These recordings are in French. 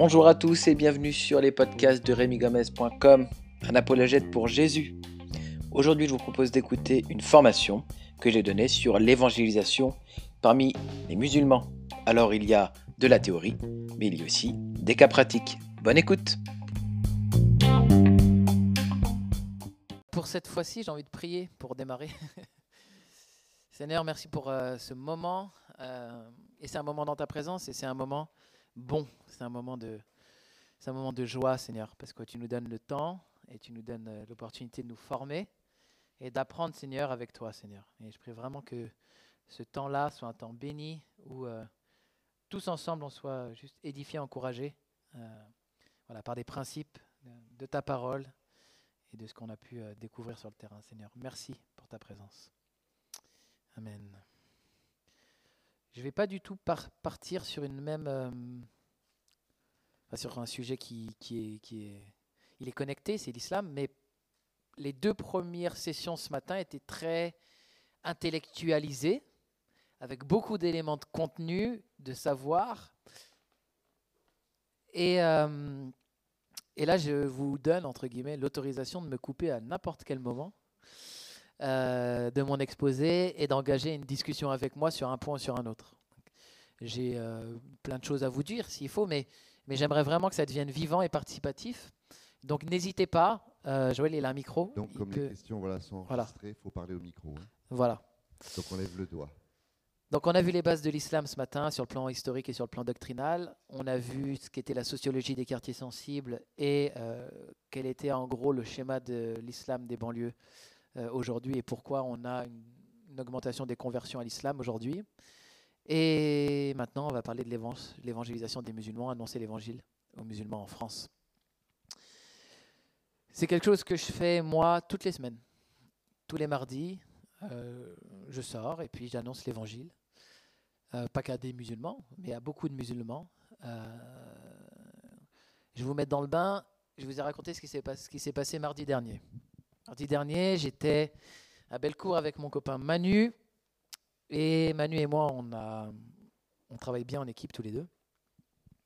Bonjour à tous et bienvenue sur les podcasts de remigomez.com, un apologète pour Jésus. Aujourd'hui, je vous propose d'écouter une formation que j'ai donnée sur l'évangélisation parmi les musulmans. Alors, il y a de la théorie, mais il y a aussi des cas pratiques. Bonne écoute Pour cette fois-ci, j'ai envie de prier pour démarrer. Seigneur, merci pour euh, ce moment. Euh, et c'est un moment dans ta présence et c'est un moment bon. C'est un moment de, c'est un moment de joie, Seigneur, parce que tu nous donnes le temps et tu nous donnes euh, l'opportunité de nous former et d'apprendre, Seigneur, avec toi, Seigneur. Et je prie vraiment que ce temps-là soit un temps béni où tous ensemble on soit juste édifiés, encouragés, voilà, par des principes de ta parole et de ce qu'on a pu découvrir sur le terrain, Seigneur. Merci pour ta présence. Amen. Je ne vais pas du tout partir sur une même. Euh, sur un sujet qui, est, qui est. Il est connecté, c'est l'islam, mais les deux premières sessions ce matin étaient très intellectualisées, avec beaucoup d'éléments de contenu, de savoir. Et, euh, et là, je vous donne, entre guillemets, l'autorisation de me couper à n'importe quel moment euh, de mon exposé et d'engager une discussion avec moi sur un point ou sur un autre. J'ai euh, plein de choses à vous dire s'il faut, mais, mais j'aimerais vraiment que ça devienne vivant et participatif. Donc n'hésitez pas. Euh, Joël, il a un micro. Donc comme les questions voilà, sont enregistrées, il faut parler au micro. Hein. Voilà. Donc on lève le doigt. Donc on a vu les bases de l'islam ce matin sur le plan historique et sur le plan doctrinal. On a vu ce qu'était la sociologie des quartiers sensibles et quel était en gros le schéma de l'islam des banlieues aujourd'hui et pourquoi on a une, augmentation des conversions à l'islam aujourd'hui. Et maintenant, on va parler de l'évangélisation des musulmans, annoncer l'évangile aux musulmans en France. C'est quelque chose que je fais moi toutes les semaines. Tous les mardis, euh, je sors et puis j'annonce l'évangile. Euh, pas qu'à des musulmans, mais à beaucoup de musulmans. je vais vous mettre dans le bain. Je vous ai raconté ce qui s'est passé mardi dernier. Mardi dernier, j'étais à Bellecour avec mon copain Manu. Et Manu et moi, on, travaille bien en équipe tous les deux.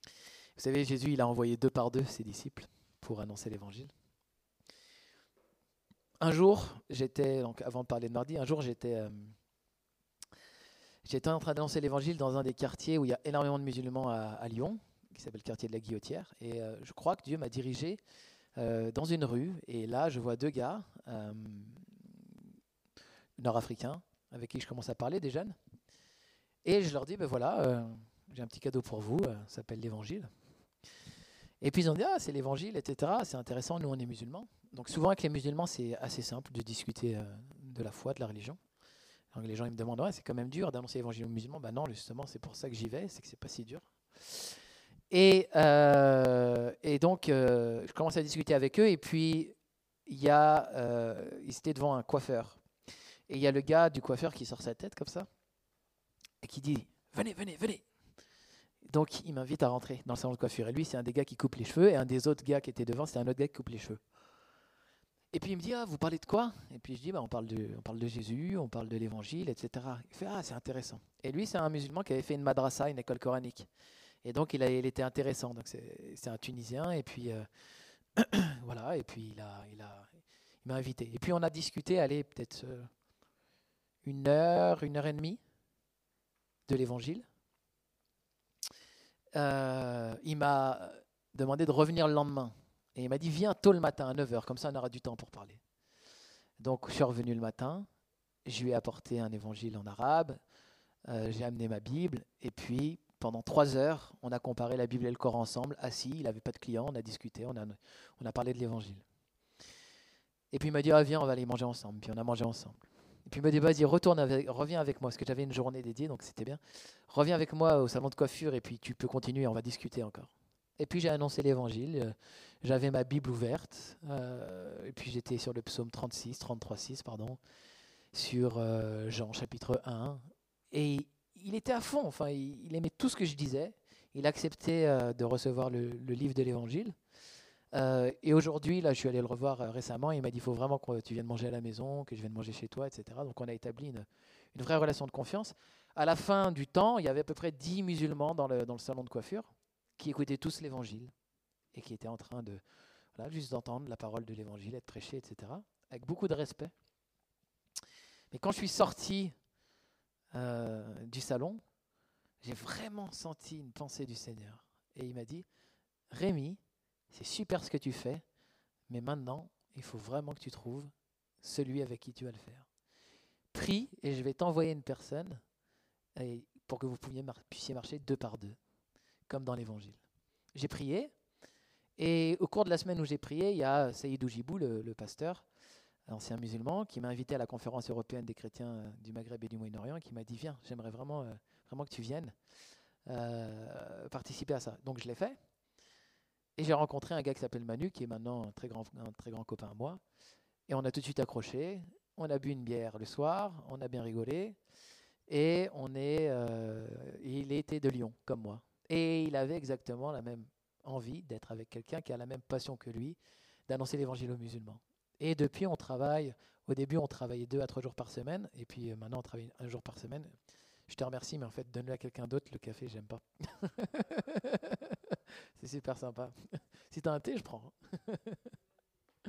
Vous savez, Jésus, il a envoyé deux par deux ses disciples pour annoncer l'évangile. Un jour, j'étais, donc avant de parler de mardi, un jour, j'étais, euh, en train d'annoncer l'évangile dans un des quartiers où il y a énormément de musulmans à, Lyon, qui s'appelle le quartier de la Guillotière. Et euh, je crois que Dieu m'a dirigé euh, dans une rue. Et là, je vois deux gars euh, nord-africains avec qui je commence à parler, des jeunes. Et je leur dis, ben voilà, euh, j'ai un petit cadeau pour vous, ça s'appelle l'évangile. Et puis ils ont dit, ah, c'est l'évangile, etc. C'est intéressant, nous on est musulmans. Donc souvent avec les musulmans, c'est assez simple de discuter de la foi, de la religion. Les gens ils me demandent, ouais, c'est quand même dur d'annoncer l'évangile aux musulmans. Ben non, justement, c'est pour ça que j'y vais, c'est que c'est pas si dur. Et, euh, et donc, euh, je commence à discuter avec eux. Et puis, il y a, euh, ils étaient devant un coiffeur. Et il y a le gars du coiffeur qui sort sa tête comme ça et qui dit Venez, venez, venez. Donc, il m'invite à rentrer dans le salon de coiffure. Et lui, c'est un des gars qui coupe les cheveux. Et un des autres gars qui était devant, c'est un autre gars qui coupe les cheveux. Et puis il me dit, ah, vous parlez de quoi? Et puis je dis, bah, on, parle de, on parle de Jésus, on parle de l'évangile, etc. Il fait, ah, c'est intéressant. Et lui, c'est un musulman qui avait fait une madrasa, une école coranique. Et donc, il, était intéressant. Donc, c'est un Tunisien. Et puis, euh, voilà. Et puis, il m'a invité. Et puis, on a discuté, allez, peut-être euh, une heure, une heure et demie de l'évangile. Euh, il m'a demandé de revenir le lendemain. Et il m'a dit, viens tôt le matin, à 9h, comme ça on aura du temps pour parler. Donc je suis revenu le matin, je lui ai apporté un évangile en arabe, j'ai amené ma Bible, et puis pendant trois heures, on a comparé la Bible et le Coran ensemble, assis, il n'avait pas de client, on a discuté, on a, parlé de l'évangile. Et puis il m'a dit, ah, viens, on va aller manger ensemble. Puis on a mangé ensemble. Et puis il m'a dit, vas-y, retourne avec, reviens avec moi, parce que j'avais une journée dédiée, donc c'était bien. Reviens avec moi au salon de coiffure, et puis tu peux continuer, on va discuter encore. Et puis j'ai annoncé l'évangile, euh, j'avais ma Bible ouverte, euh, et puis j'étais sur le psaume 36, 33, 6, pardon, sur euh, Jean chapitre 1. Et il était à fond, enfin, il, aimait tout ce que je disais. Il acceptait euh, de recevoir le, livre de l'Évangile. Euh, et aujourd'hui, là, je suis allé le revoir euh, récemment. il m'a dit il faut vraiment que tu viennes manger à la maison, que je vienne manger chez toi, etc. Donc, on a établi une vraie relation de confiance. À la fin du temps, il y avait à peu près 10 musulmans dans le, salon de coiffure qui écoutaient tous l'évangile et qui étaient en train de juste d'entendre la parole de l'évangile être prêchée, etc. Avec beaucoup de respect. Mais quand je suis sorti euh, du salon, j'ai vraiment senti une pensée du Seigneur. Et il m'a dit, Rémi, c'est super ce que tu fais, mais maintenant, il faut vraiment que tu trouves celui avec qui tu vas le faire. Prie et je vais t'envoyer une personne pour que vous puissiez marcher deux par deux, comme dans l'Évangile. J'ai prié, et au cours de la semaine où j'ai prié, il y a Saïd Oujibou, le, pasteur, ancien musulman, qui m'a invité à la conférence européenne des chrétiens euh, du Maghreb et du Moyen-Orient, qui m'a dit Viens, j'aimerais vraiment, euh, vraiment que tu viennes euh, participer à ça. Donc je l'ai fait. Et j'ai rencontré un gars qui s'appelle Manu, qui est maintenant un très grand, copain à moi. Et on a tout de suite accroché. On a bu une bière le soir, on a bien rigolé. Et on est, il était de Lyon, comme moi. Et il avait exactement la même envie d'être avec quelqu'un qui a la même passion que lui, d'annoncer l'évangile aux musulmans. Et depuis, on travaille. Au début, on travaillait deux à trois jours par semaine, et puis euh, maintenant, on travaille un jour par semaine. Je te remercie, mais en fait, donne-le à quelqu'un d'autre. Le café, j'aime pas. C'est super sympa. si tu as un thé, je prends.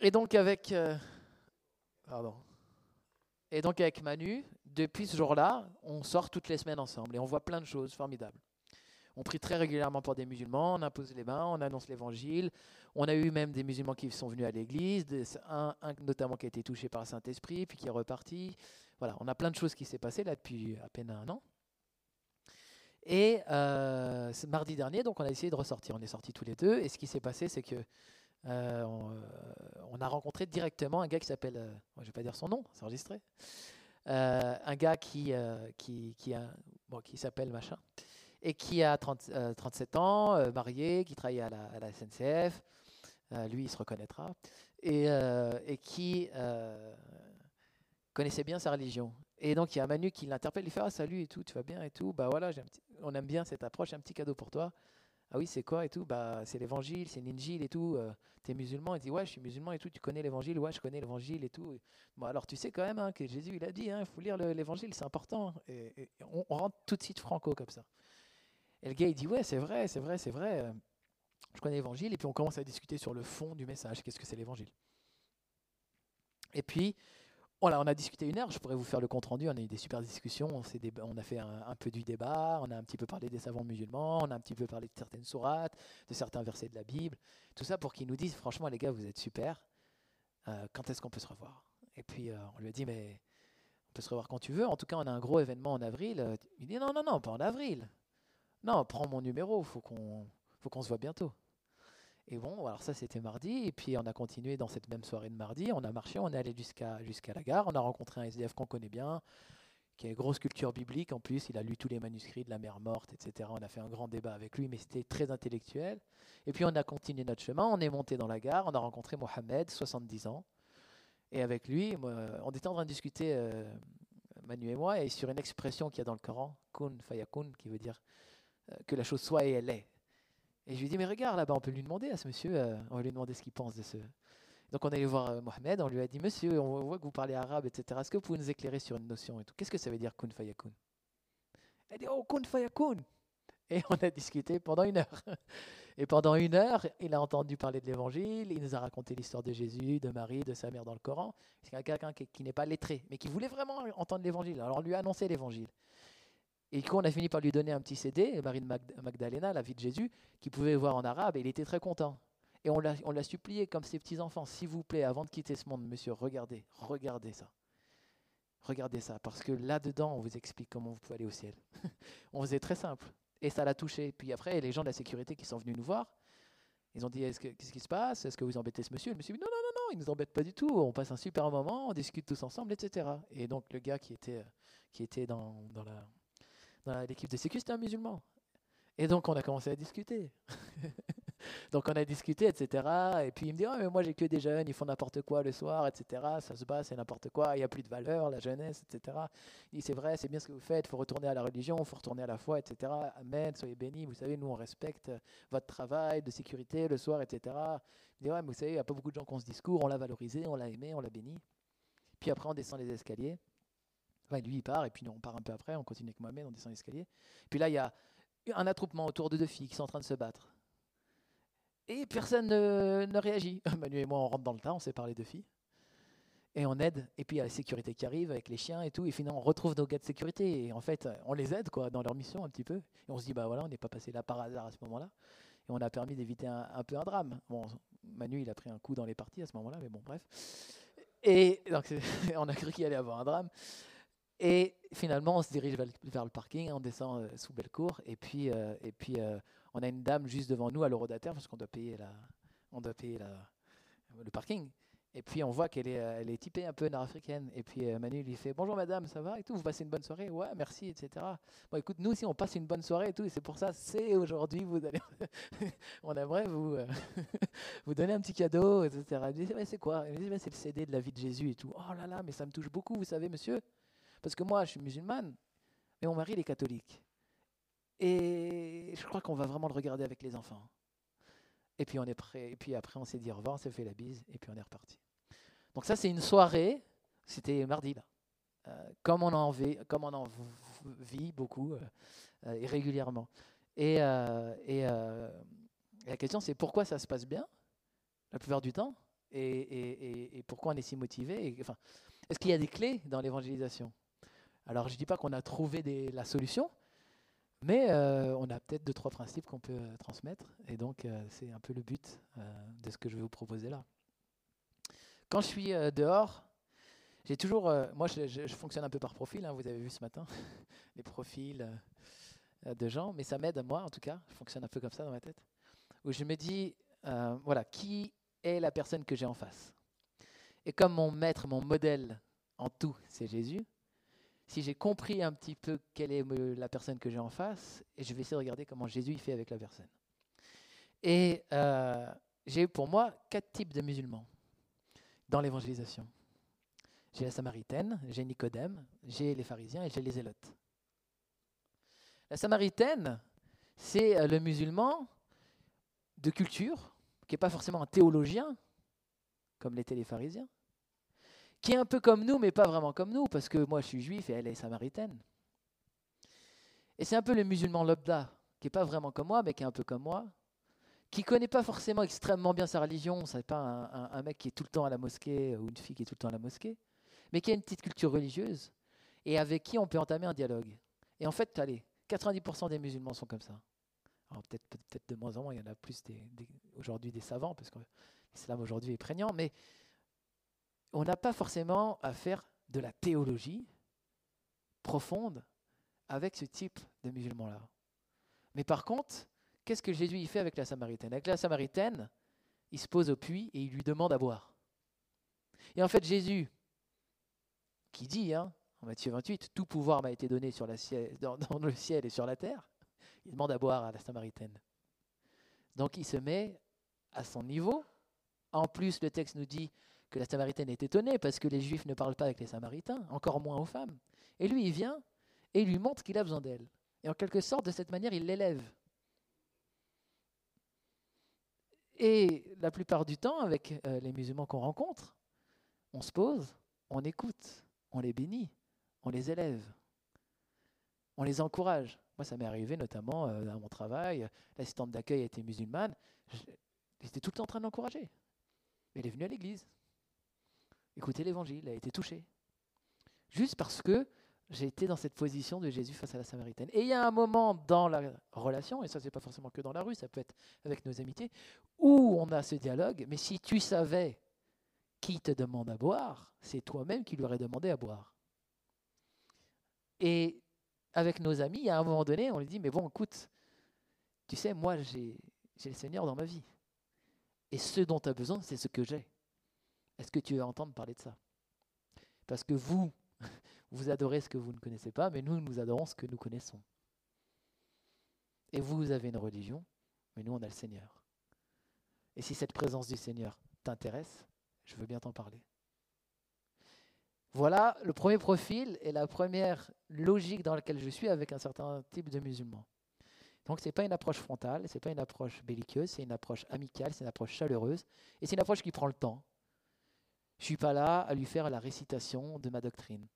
et donc avec, euh, pardon. Et donc avec Manu, depuis ce jour-là, on sort toutes les semaines ensemble et on voit plein de choses formidables. On prie très régulièrement pour des musulmans, on impose les mains, on annonce l'évangile. On a eu même des musulmans qui sont venus à l'église, un, notamment qui a été touché par le Saint-Esprit, puis qui est reparti. Voilà, on a plein de choses qui s'est passées là depuis à peine un an. Et euh, mardi dernier, donc on a essayé de ressortir. On est sortis tous les deux. Et ce qui s'est passé, c'est que euh, on, a rencontré directement un gars qui s'appelle, euh, je vais pas dire son nom, c'est enregistré, euh, un gars qui, euh, qui, qui s'appelle machin, et qui a 30, 37 euh, ans, marié, qui travaille à la, SNCF, lui il se reconnaîtra, et, qui connaissait bien sa religion. Et donc il y a Manu qui l'interpelle, il fait ah, salut et tout, tu vas bien et tout, bah voilà, on aime bien cette approche, un petit cadeau pour toi. Ah oui, c'est quoi et tout? Bah, c'est l'évangile, c'est l'injil et tout. Euh, T'es musulman? Il dit Ouais, je suis musulman et tout. Tu connais l'évangile? Ouais, je connais l'évangile et tout. Bon, alors tu sais quand même hein, que Jésus, il a dit il hein, faut lire l'évangile, c'est important. Et, on, rentre tout de suite franco comme ça. Et le gars, il dit Ouais, c'est vrai, c'est vrai, c'est vrai. Euh, je connais l'évangile. Et puis on commence à discuter sur le fond du message. Qu'est-ce que c'est l'évangile? Et puis, on a discuté une heure, je pourrais vous faire le compte rendu, on a eu des super discussions, on, on a fait un, peu du débat, on a un petit peu parlé des savants musulmans, on a un petit peu parlé de certaines sourates, de certains versets de la Bible, tout ça pour qu'ils nous disent franchement les gars vous êtes super, euh, quand est-ce qu'on peut se revoir? Et puis euh, on lui a dit mais on peut se revoir quand tu veux, en tout cas on a un gros événement en avril, il dit non non non pas en avril, non prends mon numéro, faut qu'on faut qu'on se voit bientôt. Et bon, alors ça c'était mardi, et puis on a continué dans cette même soirée de mardi, on a marché, on est allé jusqu'à la gare, on a rencontré un SDF qu'on connaît bien, qui a une grosse culture biblique en plus, il a lu tous les manuscrits de la mer morte, etc. On a fait un grand débat avec lui, mais c'était très intellectuel. Et puis on a continué notre chemin, on est monté dans la gare, on a rencontré Mohamed, 70 ans, et avec lui, on était en train de discuter, euh, Manu et moi, et sur une expression qu'il y a dans le Coran, kun fayakun, qui veut dire que la chose soit et elle est. Et je lui dis, mais regarde, là-bas, on peut lui demander à ce monsieur, euh, on va lui demander ce qu'il pense de ce. Donc on est allé voir euh, Mohamed, on lui a dit, monsieur, on voit que vous parlez arabe, etc. Est-ce que vous pouvez nous éclairer sur une notion et tout? Qu'est-ce que ça veut dire kun fayakun? Elle dit, oh, kun fayakun Et on a discuté pendant une heure. Et pendant une heure, il a entendu parler de l'évangile, il nous a raconté l'histoire de Jésus, de Marie, de sa mère dans le Coran. C'est quelqu'un qui n'est pas lettré, mais qui voulait vraiment entendre l'évangile. Alors on lui a annoncé l'évangile. Et coup, on a fini par lui donner un petit CD, Marie de Magdalena, la vie de Jésus, qu'il pouvait voir en arabe, et il était très content. Et on l'a supplié comme ses petits-enfants, s'il vous plaît, avant de quitter ce monde, monsieur, regardez, regardez ça. Regardez ça, parce que là-dedans, on vous explique comment vous pouvez aller au ciel. on faisait très simple. Et ça l'a touché. Puis après, les gens de la sécurité qui sont venus nous voir, ils ont dit Qu'est-ce qui se passe? Est-ce que vous embêtez ce monsieur? Le monsieur dit Non, non, non, non, il ne nous embête pas du tout. On passe un super moment, on discute tous ensemble, etc. Et donc, le gars qui était, dans la, l'équipe de sécu, c'était un musulman. Et donc, on a commencé à discuter. donc, on a discuté, etc. Et puis, il me dit, oh, mais moi, j'ai que des jeunes, ils font n'importe quoi le soir, etc. Ça se passe, c'est n'importe quoi, il n'y a plus de valeur, la jeunesse, etc. Il dit, c'est vrai, c'est bien ce que vous faites, il faut retourner à la religion, il faut retourner à la foi, etc. Amen, soyez bénis. Vous savez, nous, on respecte votre travail de sécurité le soir, etc. Il dit, ouais, mais vous savez, il n'y a pas beaucoup de gens qui ont ce discours, on l'a valorisé, on l'a aimé, on l'a béni. Puis après, on descend les escaliers. Lui, il part, et puis nous, on part un peu après, on continue avec Mohamed, on descend l'escalier. Puis là, il y a un attroupement autour de deux filles qui sont en train de se battre. Et personne ne, réagit. Manu et moi, on rentre dans le tas, on sépare les deux filles. Et on aide. Et puis il y a la sécurité qui arrive avec les chiens et tout. Et finalement, on retrouve nos gars de sécurité. Et en fait, on les aide quoi, dans leur mission un petit peu. Et on se dit, bah voilà, on n'est pas passé là par hasard à ce moment-là. Et on a permis d'éviter un, peu un drame. Bon, Manu, il a pris un coup dans les parties à ce moment-là, mais bon, bref. Et donc, on a cru qu'il allait avoir un drame. Et finalement, on se dirige vers le parking, on descend euh, sous Bellecour, et puis, euh, et puis euh, on a une dame juste devant nous à l'eurodateur, parce qu'on doit payer, la, on doit payer la, le parking. Et puis on voit qu'elle est, elle est typée un peu nord-africaine. Et puis Manu lui fait Bonjour madame, ça va et tout, vous passez une bonne soirée? Ouais, merci, etc. Bon, écoute, nous aussi on passe une bonne soirée et tout, c'est pour ça, c'est aujourd'hui, vous allez. on aimerait vous, vous donner un petit cadeau, etc. Elle dit C'est quoi? Elle dit C'est le CD de la vie de Jésus et tout. Oh là là, mais ça me touche beaucoup, vous savez, monsieur. Parce que moi, je suis musulmane, mais mon mari, il est catholique. Et je crois qu'on va vraiment le regarder avec les enfants. Et puis on est prêt. Et puis après, on s'est dit au revoir, on s'est fait la bise, et puis on est reparti. Donc ça, c'est une soirée. C'était mardi là. Euh, comme on en vit, comme on en vit beaucoup euh, euh, et régulièrement. Et, la question, c'est pourquoi ça se passe bien la plupart du temps, et, et, et pourquoi on est si motivé. Enfin, est-ce qu'il y a des clés dans l'évangélisation? Alors je ne dis pas qu'on a trouvé la solution, mais euh, on a peut-être deux, trois principes qu'on peut euh, transmettre. Et donc euh, c'est un peu le but de ce que je vais vous proposer là. Quand je suis dehors, j'ai toujours... moi je, fonctionne un peu par profil, hein, vous avez vu ce matin, les profils de gens, mais ça m'aide à moi en tout cas, je fonctionne un peu comme ça dans ma tête, où je me dis, voilà, qui est la personne que j'ai en face? Et comme mon maître, mon modèle en tout, c'est Jésus, si j'ai compris un petit peu quelle est la personne que j'ai en face, et je vais essayer de regarder comment Jésus fait avec la personne. Et euh, j'ai pour moi quatre types de musulmans dans l'évangélisation. J'ai la Samaritaine, j'ai Nicodème, j'ai les pharisiens et j'ai les zélotes. La Samaritaine, c'est euh, le musulman de culture, qui n'est pas forcément un théologien, comme l'étaient les pharisiens, qui est un peu comme nous, mais pas vraiment comme nous, parce que moi je suis juif et elle est samaritaine. Et c'est un peu le musulman lobda, qui n'est pas vraiment comme moi, mais qui est un peu comme moi, qui connaît pas forcément extrêmement bien sa religion, c'est pas un, mec qui est tout le temps à la mosquée ou une fille qui est tout le temps à la mosquée, mais qui a une petite culture religieuse et avec qui on peut entamer un dialogue. Et en fait, allez, 90% des musulmans sont comme ça. Alors peut-être peut-être de moins en moins, il y en a plus aujourd'hui des savants, parce que l'islam aujourd'hui est prégnant, mais on n'a pas forcément à faire de la théologie profonde avec ce type de musulmans-là. Mais par contre, qu'est-ce que Jésus y fait avec la Samaritaine? Avec la Samaritaine, il se pose au puits et il lui demande à boire. Et en fait, Jésus, qui dit, hein, en Matthieu 28, tout pouvoir m'a été donné sur dans le ciel et sur la terre, il demande à boire à la Samaritaine. Donc il se met à son niveau. En plus, le texte nous dit que la Samaritaine est étonnée parce que les Juifs ne parlent pas avec les Samaritains, encore moins aux femmes. Et lui, il vient et il lui montre qu'il a besoin d'elle. Et en quelque sorte, de cette manière, il l'élève. Et la plupart du temps, avec euh, les musulmans qu'on rencontre, on se pose, on écoute, on les bénit, on les élève, on les encourage. Moi, ça m'est arrivé notamment euh, à mon travail. L'assistante d'accueil était musulmane. J'étais tout le temps en train de l'encourager. Elle est venue à l'église. Écoutez l'évangile, a été touché. Juste parce que j'ai été dans cette position de Jésus face à la Samaritaine. Et il y a un moment dans la relation, et ça c'est pas forcément que dans la rue, ça peut être avec nos amitiés, où on a ce dialogue, mais si tu savais qui te demande à boire, c'est toi-même qui lui aurais demandé à boire. Et avec nos amis, à un moment donné, on lui dit, mais bon, écoute, tu sais, moi j'ai le Seigneur dans ma vie. Et ce dont tu as besoin, c'est ce que j'ai. Est-ce que tu veux entendre parler de ça? Parce que vous, vous adorez ce que vous ne connaissez pas, mais nous, nous adorons ce que nous connaissons. Et vous, vous avez une religion, mais nous, on a le Seigneur. Et si cette présence du Seigneur t'intéresse, je veux bien t'en parler. Voilà le premier profil et la première logique dans laquelle je suis avec un certain type de musulmans. Donc ce n'est pas une approche frontale, ce n'est pas une approche belliqueuse, c'est une approche amicale, c'est une approche chaleureuse, et c'est une approche qui prend le temps. Je ne suis pas là à lui faire la récitation de ma doctrine.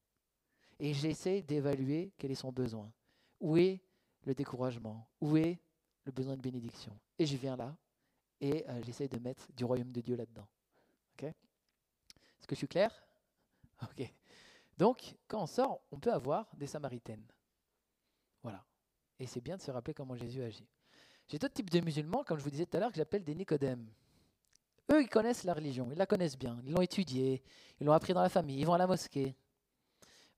Et j'essaie d'évaluer quel est son besoin. Où est le découragement? Où est le besoin de bénédiction? Et je viens là et euh, j'essaie de mettre du royaume de Dieu là-dedans. Est-ce que je suis clair? Ok. Donc, quand on sort, on peut avoir des samaritaines. Voilà. Et c'est bien de se rappeler comment Jésus agit. J'ai d'autres types de musulmans, comme je vous disais tout à l'heure, que j'appelle des Nicodèmes. Eux, ils connaissent la religion, ils la connaissent bien, ils l'ont étudiée, ils l'ont appris dans la famille, ils vont à la mosquée.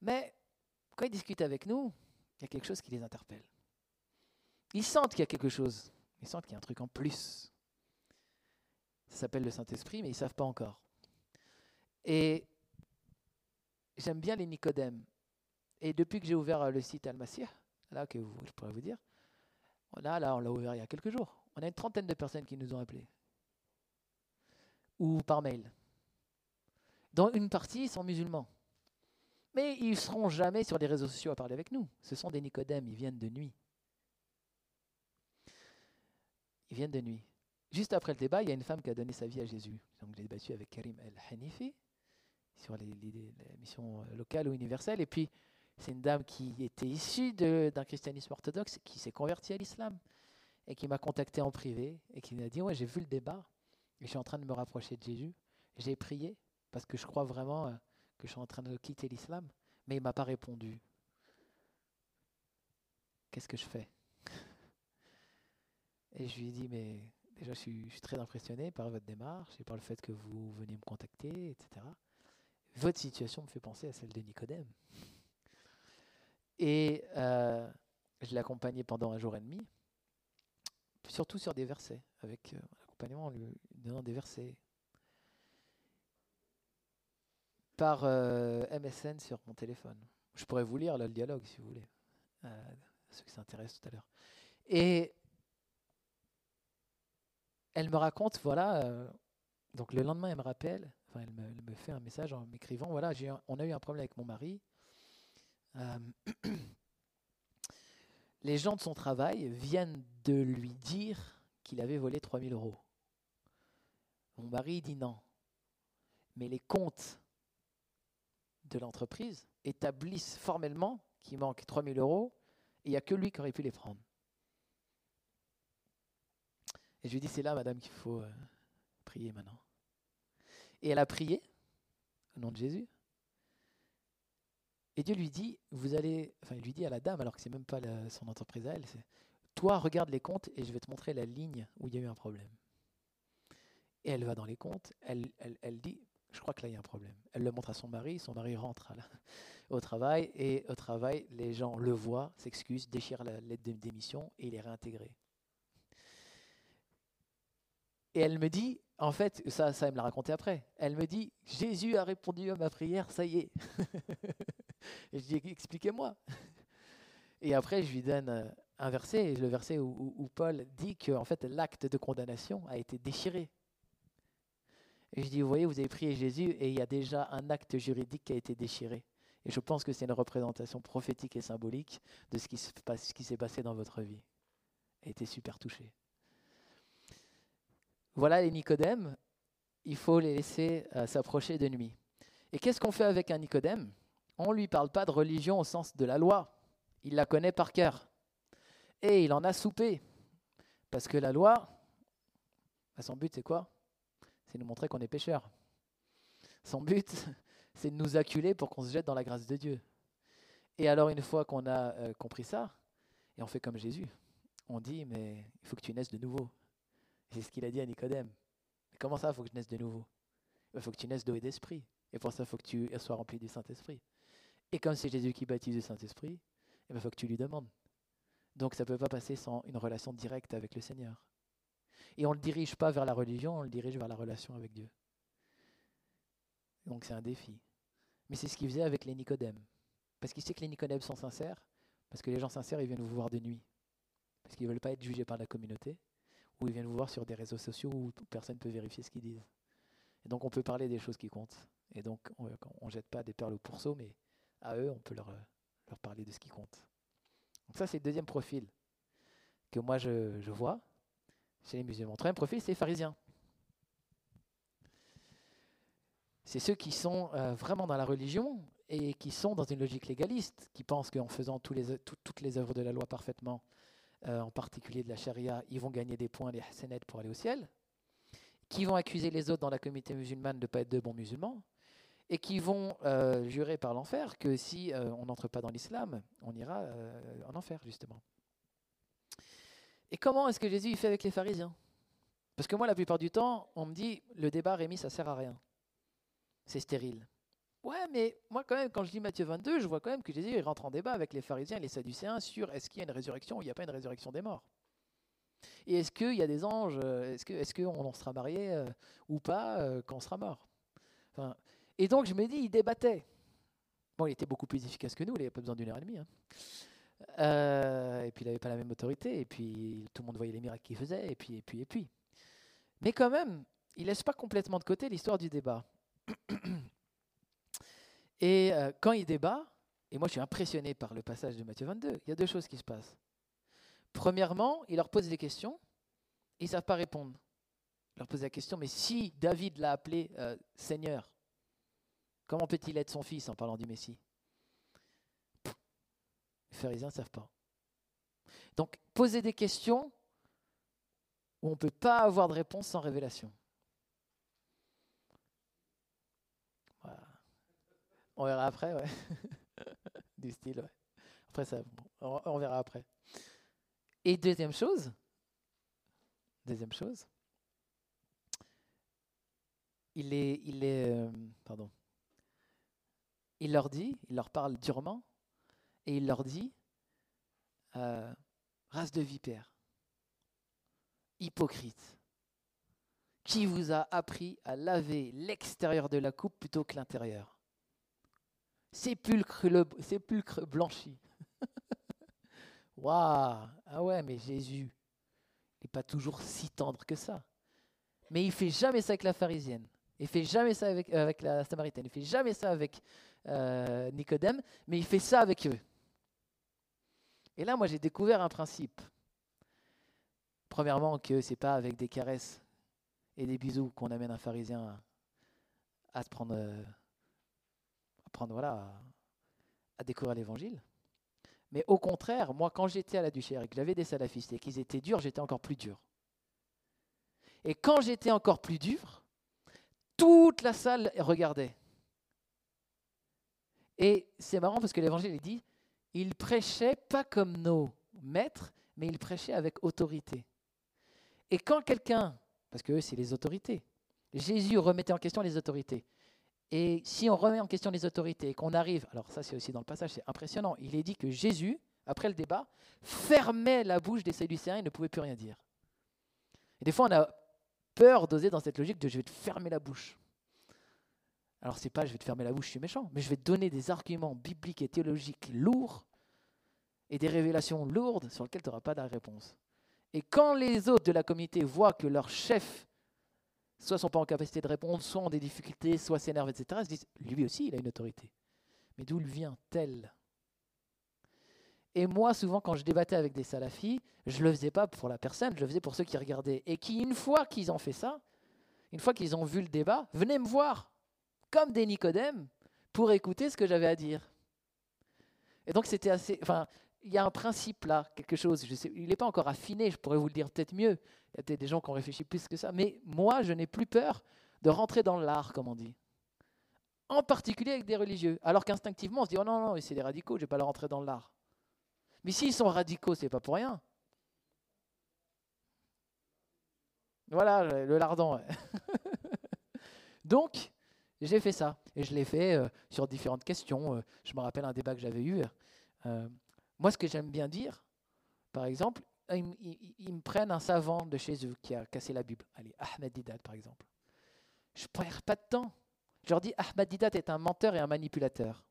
Mais quand ils discutent avec nous, il y a quelque chose qui les interpelle. Ils sentent qu'il y a quelque chose, ils sentent qu'il y a un truc en plus. Ça s'appelle le Saint-Esprit, mais ils ne savent pas encore. Et j'aime bien les Nicodèmes. Et depuis que j'ai ouvert le site Almasir, là que je pourrais vous dire, on là, on l'a ouvert il y a quelques jours. On a une trentaine de personnes qui nous ont appelés. Ou par mail. Dont une partie sont musulmans. Mais ils ne seront jamais sur les réseaux sociaux à parler avec nous. Ce sont des Nicodèmes, ils viennent de nuit. Ils viennent de nuit. Juste après le débat, il y a une femme qui a donné sa vie à Jésus. Donc j'ai débattu avec Karim El-Hanifi sur les, missions locales ou universelles. Et puis, c'est une dame qui était issue d'un christianisme orthodoxe, qui s'est convertie à l'islam et qui m'a contacté en privé et qui m'a dit Ouais, j'ai vu le débat et je suis en train de me rapprocher de Jésus. J'ai prié parce que je crois vraiment euh, que je suis en train de quitter l'islam, mais il m'a pas répondu. Qu'est-ce que je fais? Et je lui ai dit Mais déjà, je suis, très impressionné par votre démarche et par le fait que vous venez me contacter, etc. Votre situation me fait penser à celle de Nicodème. Et euh, je l'ai accompagné pendant un jour et demi, surtout sur des versets, avec euh, l'accompagnement lui donnant des versets par euh, MSN sur mon téléphone. Je pourrais vous lire le dialogue si vous voulez, ceux qui s'intéressent tout à l'heure. Et elle me raconte, voilà, donc le lendemain, elle me rappelle, enfin, elle me, fait un message en m'écrivant, voilà, on a eu un problème avec mon mari, euh, les gens de son travail viennent de lui dire qu'il avait volé 3000 euros. Mon mari dit non. Mais les comptes de l'entreprise établissent formellement qu'il manque 3000 euros et il n'y a que lui qui aurait pu les prendre. Et je lui dis, c'est là, madame, qu'il faut euh, prier maintenant. Et elle a prié, au nom de Jésus. Et Dieu lui dit, vous allez, enfin il lui dit à la dame, alors que c'est même pas son entreprise à elle, c'est, toi regarde les comptes et je vais te montrer la ligne où il y a eu un problème. Et elle va dans les comptes, elle, dit, je crois que là il y a un problème. Elle le montre à son mari, son mari rentre au travail et au travail les gens le voient, s'excusent, déchirent la lettre de démission et il est réintégré. Et elle me dit, en fait, ça, elle me l'a raconté après, elle me dit, Jésus a répondu à ma prière, ça y est. Et je dis, expliquez-moi. Et après, je lui donne euh, un verset, le verset où, Paul dit que en fait, l'acte de condamnation a été déchiré. Et je dis, vous voyez, vous avez prié Jésus et il y a déjà un acte juridique qui a été déchiré. Et je pense que c'est une représentation prophétique et symbolique de ce qui s'est passé dans votre vie. Elle était super touchée. Voilà les Nicodèmes. Il faut les laisser euh, s'approcher de nuit. Et qu'est-ce qu'on fait avec un Nicodème? On ne lui parle pas de religion au sens de la loi. Il la connaît par cœur. Et il en a soupé. Parce que la loi, bah, son but c'est quoi? C'est nous montrer qu'on est pécheur. Son but, c'est de nous acculer pour qu'on se jette dans la grâce de Dieu. Et alors une fois qu'on a euh, compris ça, et on fait comme Jésus, on dit, mais il faut que tu naisses de nouveau. C'est ce qu'il a dit à Nicodème. Mais comment ça, il faut que je naisse de nouveau? Il faut que tu naisses d'eau et d'esprit. Et pour ça, il faut que tu sois rempli du Saint-Esprit. Et comme c'est Jésus qui baptise le Saint-Esprit, il eh ben, faut que tu lui demandes. Donc ça ne peut pas passer sans une relation directe avec le Seigneur. Et on ne le dirige pas vers la religion, on le dirige vers la relation avec Dieu. Donc c'est un défi. Mais c'est ce qu'il faisait avec les Nicodèmes. Parce qu'il sait que les Nicodèmes sont sincères, parce que les gens sincères, ils viennent vous voir de nuit. Parce qu'ils ne veulent pas être jugés par la communauté, ou ils viennent vous voir sur des réseaux sociaux où personne ne peut vérifier ce qu'ils disent. Et donc on peut parler des choses qui comptent. Et donc on ne jette pas des perles au pourceau, mais à eux, on peut leur, parler de ce qui compte. Donc ça, c'est le deuxième profil que moi je vois chez les musulmans. Troisième profil, c'est les pharisiens. c'est ceux qui sont euh, vraiment dans la religion et qui sont dans une logique légaliste, qui pensent qu'en faisant toutes les œuvres de la loi parfaitement, euh, en particulier de la charia, ils vont gagner des points, des hasanets pour aller au ciel, qui vont accuser les autres dans la communauté musulmane de ne pas être de bons musulmans, et qui vont euh, jurer par l'enfer que si on n'entre pas dans l'islam, on ira en enfer, justement. Et comment est-ce que Jésus il fait avec les pharisiens? Parce que moi, la plupart du temps, on me dit, le débat, Rémi, ça sert à rien c'est stérile. Ouais, mais moi quand même, quand je lis Matthieu 22, je vois quand même que Jésus rentre en débat avec les pharisiens et les sadducéens sur est-ce qu'il y a une résurrection ou il n'y a pas une résurrection des morts? Et est-ce qu'il y a des anges euh, Est-ce qu'on est en sera marié euh, ou pas euh, quand on sera mort? Et donc je me dis, il débattait. Bon, il était beaucoup plus efficace que nous, il n'avait pas besoin d'une heure et demie. Hein. Et puis il n'avait pas la même autorité, et puis tout le monde voyait les miracles qu'il faisait, et puis, et puis, et puis. Mais quand même, il laisse pas complètement de côté l'histoire du débat. Et euh, quand il débat, et moi je suis impressionné par le passage de Matthieu 22, il y a deux choses qui se passent. Premièrement, il leur pose des questions, ils ne savent pas répondre. Il leur pose la question, mais si David l'a appelé euh, Seigneur, comment peut-il être son fils en parlant du Messie? Les pharisiens ne savent pas. Donc, poser des questions où on ne peut pas avoir de réponse sans révélation. On verra après, ouais. du style, ouais. Après, ça, on, verra après. Et deuxième chose, deuxième chose, il est, il est, euh, pardon, il leur dit, il leur parle durement, et il leur dit, euh, race de vipères, hypocrite, qui vous a appris à laver l'extérieur de la coupe plutôt que l'intérieur sépulcre, blanchi. Waouh Ah ouais, mais Jésus n'est pas toujours si tendre que ça. Mais il fait jamais ça avec la pharisienne. Il fait jamais ça avec, euh, la samaritaine. Il fait jamais ça avec euh, Nicodème, mais il fait ça avec eux. Et là, moi, j'ai découvert un principe. Premièrement, que c'est pas avec des caresses et des bisous qu'on amène un pharisien à, se prendre. Euh, apprendre voilà, à, découvrir l'évangile. Mais au contraire, moi, quand j'étais à la Duchère et que j'avais des salafistes et qu'ils étaient durs, j'étais encore plus dur. Et quand j'étais encore plus dur, toute la salle regardait. Et c'est marrant parce que l'évangile dit, il prêchait pas comme nos maîtres, mais il prêchait avec autorité. Et quand quelqu'un, parce que eux, c'est les autorités, Jésus remettait en question les autorités. Et si on remet en question les autorités et qu'on arrive, alors ça c'est aussi dans le passage, c'est impressionnant, il est dit que Jésus, après le débat, fermait la bouche des Sadducéens et ne pouvait plus rien dire. Et des fois on a peur d'oser dans cette logique de je vais te fermer la bouche. Alors c'est pas je vais te fermer la bouche, je suis méchant, mais je vais te donner des arguments bibliques et théologiques lourds et des révélations lourdes sur lesquelles tu n'auras pas de réponse. Et quand les autres de la communauté voient que leur chef soit sont pas en capacité de répondre, soit ont des difficultés, soit s'énervent, etc. Ils se disent, lui aussi, il a une autorité. Mais d'où vient-elle Et moi, souvent, quand je débattais avec des salafis, je ne le faisais pas pour la personne, je le faisais pour ceux qui regardaient. Et qui, une fois qu'ils ont fait ça, une fois qu'ils ont vu le débat, venaient me voir, comme des Nicodèmes, pour écouter ce que j'avais à dire. Et donc, c'était assez. Enfin, il y a un principe là, quelque chose. Je sais, il n'est pas encore affiné, je pourrais vous le dire peut-être mieux. Il y a des gens qui ont réfléchi plus que ça. Mais moi, je n'ai plus peur de rentrer dans l'art, comme on dit. En particulier avec des religieux. Alors qu'instinctivement, on se dit, oh non, non, c'est des radicaux, je vais pas leur rentrer dans l'art. Mais s'ils sont radicaux, c'est pas pour rien. Voilà, le lardon. Donc, j'ai fait ça. Et je l'ai fait euh, sur différentes questions. Euh, je me rappelle un débat que j'avais eu. Euh, moi, ce que j'aime bien dire, par exemple, ils, me prennent un savant de chez eux qui a cassé la Bible. Allez, Ahmed Didat, par exemple. Je ne perds pas de temps. Je leur dis Ahmed Didat est un menteur et un manipulateur.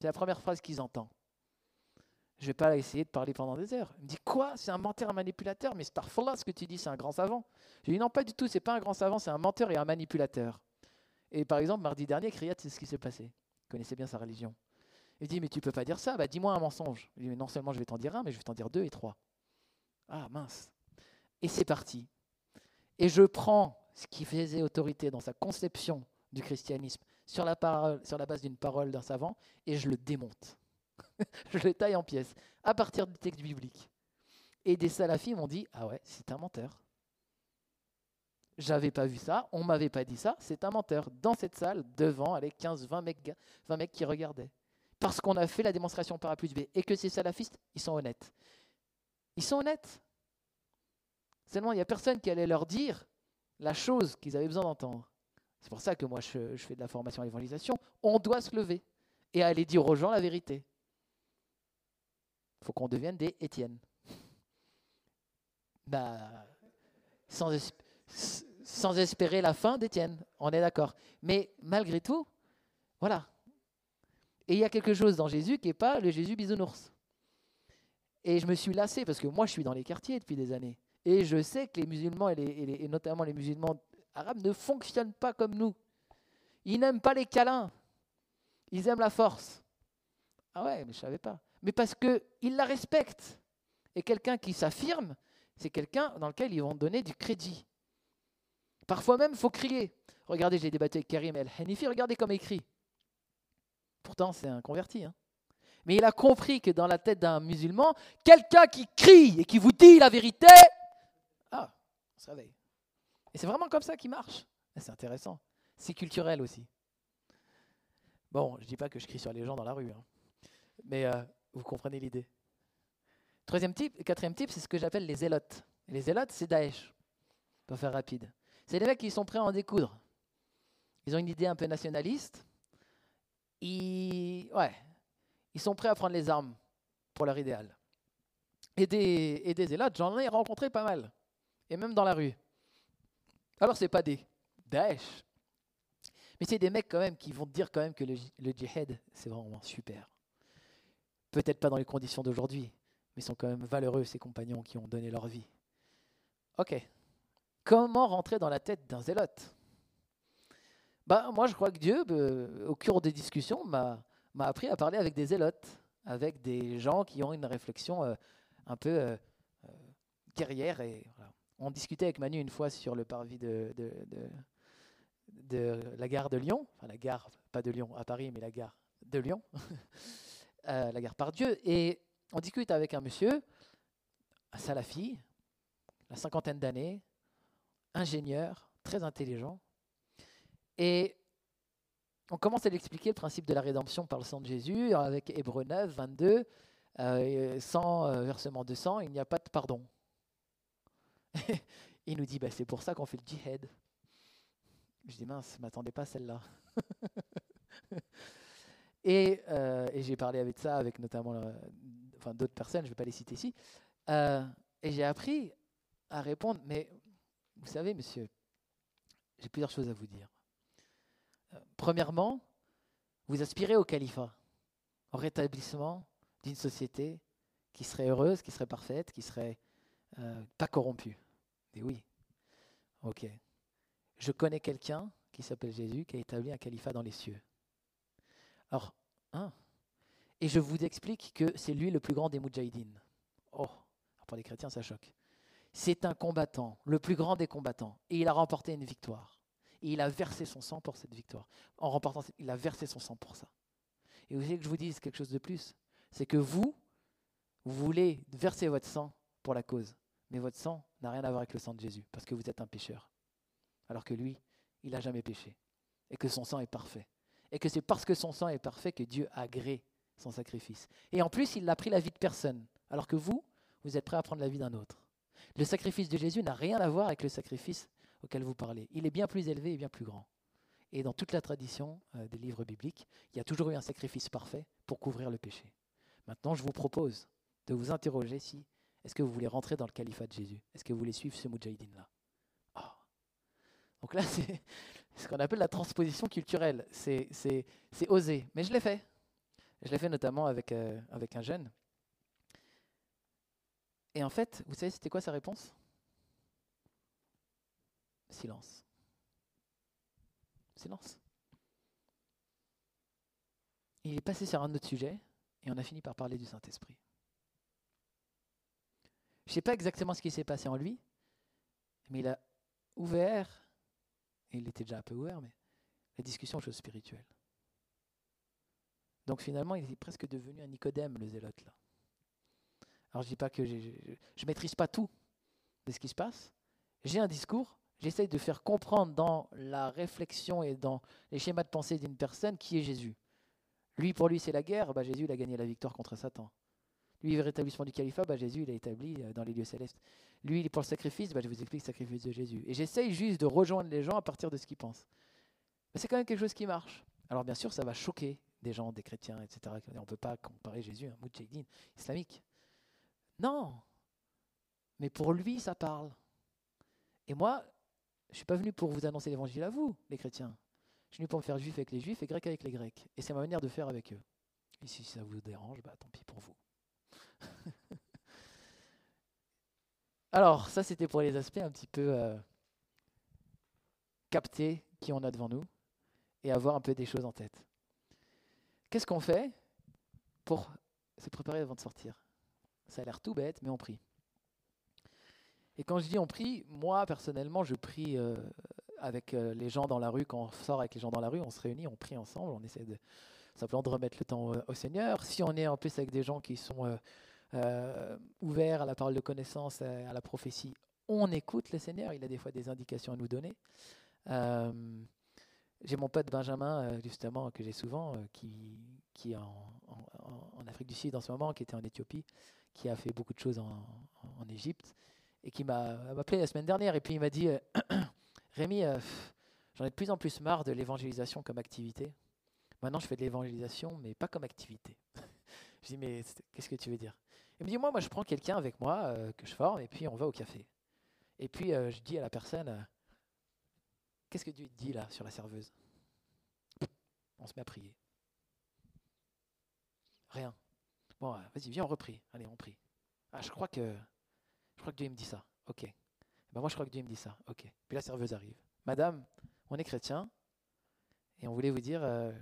C'est la première phrase qu'ils entendent. Je ne vais pas essayer de parler pendant des heures. Il me dit Quoi? C'est un menteur et un manipulateur? Mais Starfallah, ce que tu dis, c'est un grand savant. Je lui dis Non, pas du tout, c'est pas un grand savant, c'est un menteur et un manipulateur. Et par exemple, mardi dernier, Kriyat, c'est ce qui s'est passé. Il connaissait bien sa religion. Il dit, mais tu peux pas dire ça, bah, dis-moi un mensonge. Il dit, mais non seulement je vais t'en dire un, mais je vais t'en dire deux et trois. Ah mince. Et c'est parti. Et je prends ce qui faisait autorité dans sa conception du christianisme, sur la, sur la base d'une parole d'un savant et je le démonte. je le taille en pièces à partir du texte biblique. Et des salafis m'ont dit Ah ouais, c'est un menteur. J'avais pas vu ça, on m'avait pas dit ça, c'est un menteur. Dans cette salle, devant, avec 15, 20 mecs, 20 mecs qui regardaient. Parce qu'on a fait la démonstration par A plus B. Et que ces salafistes, ils sont honnêtes. Ils sont honnêtes. Seulement, il n'y a personne qui allait leur dire la chose qu'ils avaient besoin d'entendre. C'est pour ça que moi, je, fais de la formation à l'évangélisation. On doit se lever et aller dire aux gens la vérité. Il faut qu'on devienne des Étienne. Bah, sans, sans espérer la fin d'Étienne, on est d'accord. Mais malgré tout, voilà. Et il y a quelque chose dans Jésus qui n'est pas le Jésus bisounours. Et je me suis lassé parce que moi, je suis dans les quartiers depuis des années. Et je sais que les musulmans, et, notamment les musulmans arabes, ne fonctionnent pas comme nous. Ils n'aiment pas les câlins. Ils aiment la force. Ah ouais, mais je ne savais pas. Mais parce qu'ils la respectent. Et quelqu'un qui s'affirme, c'est quelqu'un dans lequel ils vont donner du crédit. Parfois même, il faut crier. Regardez, j'ai débattu avec Karim El Hanifi, regardez comme il écrit. Pourtant, c'est un converti. Hein. Mais il a compris que dans la tête d'un musulman, quelqu'un qui crie et qui vous dit la vérité, ah, on se réveille. Et c'est vraiment comme ça qu'il marche. C'est intéressant. C'est culturel aussi. Bon, je ne dis pas que je crie sur les gens dans la rue, hein. mais euh, vous comprenez l'idée. Troisième type, quatrième type, c'est ce que j'appelle les zélotes. les zélotes, c'est Daesh. Pour faire rapide. C'est des mecs qui sont prêts à en découdre. Ils ont une idée un peu nationaliste. Ils, ouais, ils sont prêts à prendre les armes pour leur idéal. Et des, et des j'en ai rencontré pas mal et même dans la rue. Alors c'est pas des Daesh, mais c'est des mecs quand même qui vont dire quand même que le, djihad c'est vraiment super. Peut-être pas dans les conditions d'aujourd'hui, mais sont quand même valeureux ces compagnons qui ont donné leur vie. Ok. Comment rentrer dans la tête d'un zélote? Bah, Moi, je crois que Dieu, bah, au cours des discussions, m'a appris à parler avec des zélotes, avec des gens qui ont une réflexion euh, un peu euh, euh, guerrière et on discutait avec Manu une fois sur le parvis de, la gare de Lyon, enfin la gare, pas de Lyon à Paris, mais la gare de Lyon, euh, la gare par Dieu, et on discute avec un monsieur, un salafi, la cinquantaine d'années, ingénieur, très intelligent, et on commence à lui expliquer le principe de la rédemption par le sang de Jésus, avec Hébreu 9, 22, euh, sans euh, versement de sang, il n'y a pas de pardon. il nous dit, bah, c'est pour ça qu'on fait le djihad. Je dis, mince, je m'attendais pas à celle-là. Euh, et, j'ai parlé avec ça, avec notamment euh, d'autres personnes, je ne vais pas les citer ici. Et j'ai appris à répondre, mais vous savez, monsieur, j'ai plusieurs choses à vous dire. premièrement, vous aspirez au califat, au rétablissement d'une société qui serait heureuse, qui serait parfaite, qui serait euh, pas corrompu. Et oui. Ok. Je connais quelqu'un qui s'appelle Jésus qui a établi un califat dans les cieux. Alors, hein, et je vous explique que c'est lui le plus grand des Moudjahidines. Oh, pour les chrétiens, ça choque. C'est un combattant, le plus grand des combattants, et il a remporté une victoire. Et il a versé son sang pour cette victoire. Il a versé son sang pour ça. Et vous voulez que je vous dise quelque chose de plus C'est que vous, vous voulez verser votre sang pour la cause. Mais votre sang n'a rien à voir avec le sang de Jésus, parce que vous êtes un pécheur. Alors que lui, il n'a jamais péché. Et que son sang est parfait. Et que c'est parce que son sang est parfait que Dieu a agréé son sacrifice. Et en plus, il n'a pris la vie de personne. Alors que vous, vous êtes prêt à prendre la vie d'un autre. Le sacrifice de Jésus n'a rien à voir avec le sacrifice auquel vous parlez. Il est bien plus élevé et bien plus grand. Et dans toute la tradition euh, des livres bibliques, il y a toujours eu un sacrifice parfait pour couvrir le péché. Maintenant, je vous propose de vous interroger si est-ce que vous voulez rentrer dans le califat de Jésus? Est-ce que vous voulez suivre ce Moudjahidine-là ah. Donc là, c'est ce qu'on appelle la transposition culturelle. C'est osé. Mais je l'ai fait. Je l'ai fait notamment avec, euh, avec un jeune. Et en fait, vous savez, c'était quoi sa réponse? Silence. Silence. Il est passé sur un autre sujet et on a fini par parler du Saint-Esprit. Je ne sais pas exactement ce qui s'est passé en lui, mais il a ouvert, et il était déjà un peu ouvert, mais la discussion aux choses spirituelles. Donc finalement, il est presque devenu un Nicodème, le zélote. Là. Alors je dis pas que je ne maîtrise pas tout de ce qui se passe. J'ai un discours, j'essaye de faire comprendre dans la réflexion et dans les schémas de pensée d'une personne qui est Jésus. Lui, pour lui, c'est la guerre, bah, Jésus il a gagné la victoire contre Satan. Lui, le rétablissement du califat, bah, Jésus il établi euh, dans les lieux célestes. Lui, pour le sacrifice, bah, je vous explique le sacrifice de Jésus. Et j'essaye juste de rejoindre les gens à partir de ce qu'ils pensent. C'est quand même quelque chose qui marche. Alors bien sûr, ça va choquer des gens, des chrétiens, etc. On ne peut pas comparer Jésus à un moudjahidine islamique. Non, mais pour lui, ça parle. Et moi, je ne suis pas venu pour vous annoncer l'évangile à vous, les chrétiens. Je suis venu pour me faire juif avec les juifs et grec avec les grecs. Et c'est ma manière de faire avec eux. Et si ça vous dérange, bah, tant pis pour vous. Alors, ça c'était pour les aspects un petit peu euh, capter qui on a devant nous et avoir un peu des choses en tête. Qu'est-ce qu'on fait pour se préparer avant de sortir? Ça a l'air tout bête, mais on prie. Et quand je dis on prie, moi personnellement, je prie euh, avec euh, les gens dans la rue. Quand on sort avec les gens dans la rue, on se réunit, on prie ensemble, on essaie de simplement de remettre le temps au, Seigneur. Si on est en plus avec des gens qui sont euh, ouverts à la parole de connaissance, à la prophétie, on écoute le Seigneur. Il a des fois des indications à nous donner. J'ai mon pote Benjamin, euh, justement, que j'ai souvent, euh, qui est en, Afrique du Sud en ce moment, qui était en Éthiopie, qui a fait beaucoup de choses en, Égypte, et qui m'a appelé la semaine dernière, et puis il m'a dit euh, Rémi, j'en ai de plus en plus marre de l'évangélisation comme activité. Maintenant, je fais de l'évangélisation, mais pas comme activité. je dis Mais qu'est-ce que tu veux dire? Il me dit Moi, moi je prends quelqu'un avec moi que je forme, et puis on va au café. Et puis je dis à la personne Qu'est-ce que Dieu dit là sur la serveuse? On se met à prier. Rien. Bon, vas-y, viens, on reprie. Allez, on prie. Ah, je crois que je crois que Dieu me dit ça. Ok. Ben moi, je crois que Dieu me dit ça. Ok. Puis la serveuse arrive. Madame, on est chrétien et on voulait vous dire, euh,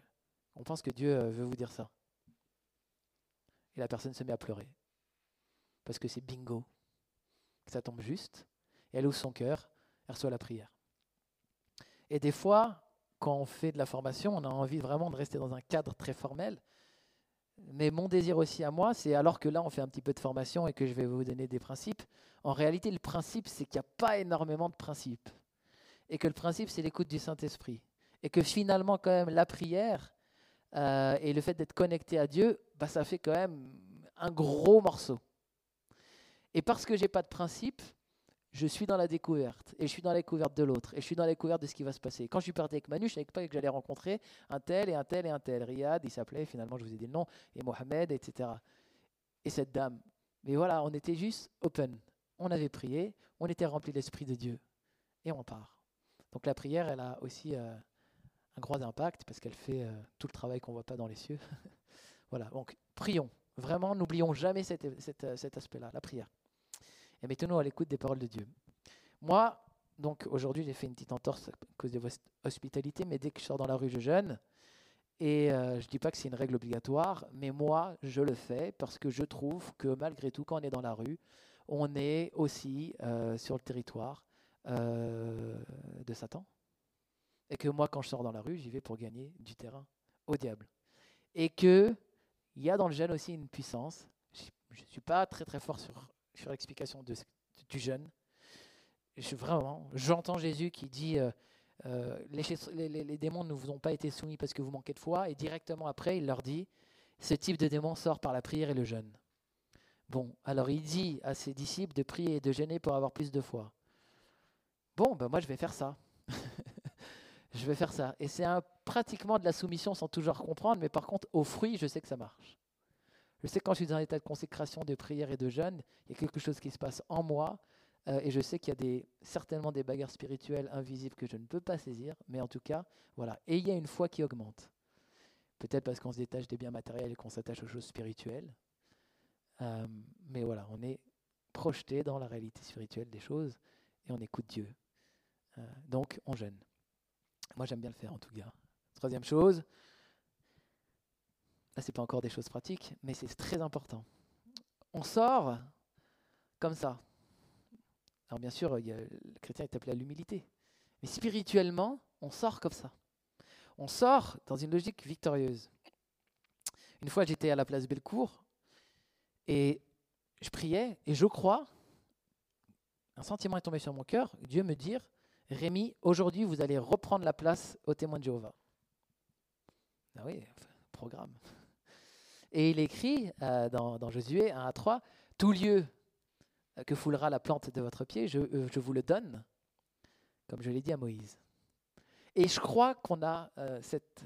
on pense que Dieu euh, veut vous dire ça. Et la personne se met à pleurer parce que c'est bingo, ça tombe juste. Et elle ouvre son cœur, elle reçoit la prière. Et des fois, quand on fait de la formation, on a envie vraiment de rester dans un cadre très formel. Mais mon désir aussi à moi, c'est alors que là, on fait un petit peu de formation et que je vais vous donner des principes. En réalité, le principe, c'est qu'il n'y a pas énormément de principes. Et que le principe, c'est l'écoute du Saint-Esprit. Et que finalement, quand même, la prière euh, et le fait d'être connecté à Dieu, bah, ça fait quand même un gros morceau. Et parce que j'ai pas de principe, je suis dans la découverte, et je suis dans la découverte de l'autre, et je suis dans la découverte de ce qui va se passer. Quand je suis parti avec Manu, je savais pas que j'allais rencontrer un tel et un tel et un tel. Riyad, il s'appelait, finalement je vous ai dit le nom, et Mohamed, etc. Et cette dame. Mais voilà, on était juste open. On avait prié, on était rempli de l'Esprit de Dieu, et on part. Donc la prière, elle a aussi euh, un gros impact, parce qu'elle fait euh, tout le travail qu'on ne voit pas dans les cieux. voilà, donc prions. Vraiment, n'oublions jamais cet aspect-là, la prière et mettons-nous à l'écoute des paroles de Dieu. Moi, donc aujourd'hui, j'ai fait une petite entorse à cause de votre hospitalité, mais dès que je sors dans la rue, je jeûne. Et euh, je ne dis pas que c'est une règle obligatoire, mais moi, je le fais parce que je trouve que malgré tout, quand on est dans la rue, on est aussi euh, sur le territoire euh, de Satan. Et que moi, quand je sors dans la rue, j'y vais pour gagner du terrain au diable. Et qu'il y a dans le jeûne aussi une puissance. Je ne suis pas très très fort sur sur l'explication du jeûne. Je, vraiment, j'entends Jésus qui dit euh, euh, les, les, démons ne vous ont pas été soumis parce que vous manquez de foi, et directement après, il leur dit ce type de démon sort par la prière et le jeûne. Bon, alors il dit à ses disciples de prier et de jeûner pour avoir plus de foi. Bon, ben moi je vais faire ça. je vais faire ça. Et c'est pratiquement de la soumission sans toujours comprendre, mais par contre, au fruit, je sais que ça marche. Je sais que quand je suis dans un état de consécration, de prière et de jeûne, il y a quelque chose qui se passe en moi. Euh, et je sais qu'il y a certainement des bagarres spirituelles invisibles que je ne peux pas saisir. Mais en tout cas, voilà. Et il y a une foi qui augmente. Peut-être parce qu'on se détache des biens matériels et qu'on s'attache aux choses spirituelles. Euh, mais voilà, on est projeté dans la réalité spirituelle des choses et on écoute Dieu. Euh, donc, on jeûne. Moi, j'aime bien le faire en tout cas. Troisième chose, Là, ce n'est pas encore des choses pratiques, mais c'est très important. On sort comme ça. Alors bien sûr, le chrétien est appelé à l'humilité. Mais spirituellement, on sort comme ça. on sort dans une logique victorieuse. Une fois, j'étais à la place Bellecour et je priais et je crois, un sentiment est tombé sur mon cœur, Dieu me dire, Rémi, aujourd'hui vous allez reprendre la place au témoin de Jéhovah. Ah oui, programme. Et il écrit euh, dans, Josué 1 à 3, tout lieu que foulera la plante de votre pied, je, euh, je vous le donne, comme je l'ai dit à Moïse. Et je crois qu'on a euh, cette,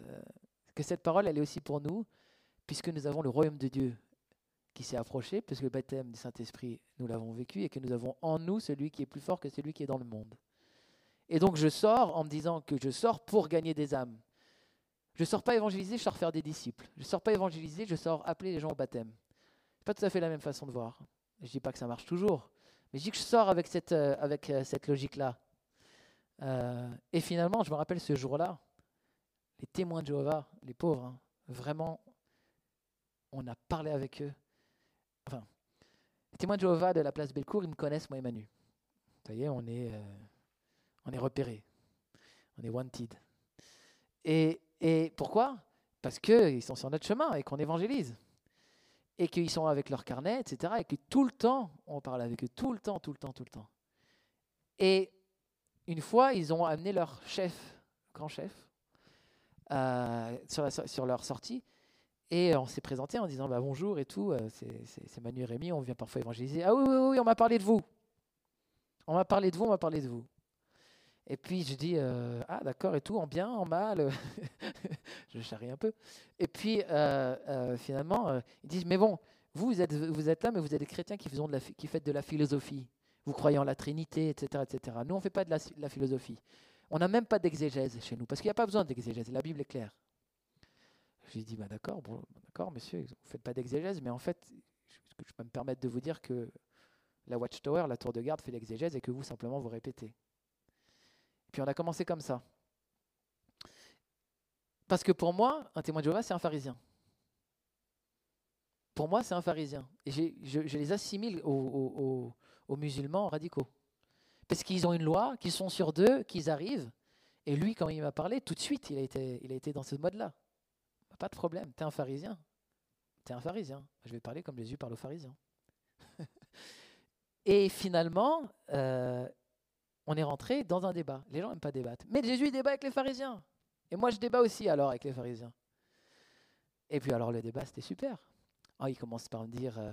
que cette parole, elle est aussi pour nous, puisque nous avons le royaume de Dieu qui s'est approché, puisque le baptême du Saint-Esprit, nous l'avons vécu, et que nous avons en nous celui qui est plus fort que celui qui est dans le monde. Et donc je sors en me disant que je sors pour gagner des âmes. Je ne sors pas évangéliser, je sors faire des disciples. Je ne sors pas évangéliser, je sors appeler les gens au baptême. Ce pas tout à fait la même façon de voir. Je ne dis pas que ça marche toujours, mais je dis que je sors avec cette, euh, euh, cette logique-là. Euh, et finalement, je me rappelle ce jour-là, les témoins de Jéhovah, les pauvres, hein, vraiment, on a parlé avec eux. Enfin, les témoins de Jéhovah de la place Bellecour, ils me connaissent, moi et Manu. Vous voyez, on est, on est repérés. On est wanted. Et, et pourquoi? Parce qu'ils sont sur notre chemin et qu'on évangélise. Et qu'ils sont avec leur carnet, etc. Et que tout le temps, on parle avec eux, tout le temps, tout le temps, tout le temps. Et une fois, ils ont amené leur chef, grand chef, euh, sur, leur sortie. Et on s'est présenté en disant bah, bonjour et tout, euh, c'est Manu et Rémi, on vient parfois évangéliser. Ah oui, oui, oui, on m'a parlé de vous. On m'a parlé de vous, on m'a parlé de vous. Et puis je dis euh, ah d'accord et tout en bien en mal je charrie un peu. Et puis euh, euh, finalement ils disent mais bon vous êtes vous êtes là mais vous êtes des chrétiens qui de la qui faites de la philosophie. Vous croyez en la Trinité etc etc nous on fait pas de la, philosophie. On n'a même pas d'exégèse chez nous parce qu'il n'y a pas besoin d'exégèse la Bible est claire. Je lui dis bah d'accord bon d'accord monsieur vous faites pas d'exégèse mais en fait je peux me permettre de vous dire que la Watchtower la tour de garde fait l'exégèse et que vous simplement vous répétez puis on a commencé comme ça. Parce que pour moi, un témoin de Jéhovah, c'est un pharisien. Pour moi, c'est un pharisien. Et je, les assimile aux, musulmans radicaux. Parce qu'ils ont une loi, qu'ils sont sur deux, qu'ils arrivent. Et lui, quand il m'a parlé, tout de suite, il a été, il a été dans ce mode-là. Pas de problème, tu es un pharisien. Tu es un pharisien. Je vais parler comme Jésus parle aux pharisiens. et finalement, euh, on est rentré dans un débat. Les gens n'aiment pas débattre. Mais Jésus débat avec les pharisiens. Et moi, je débat aussi alors avec les pharisiens. Et puis alors le débat, c'était super. Oh, il commence par me dire, euh,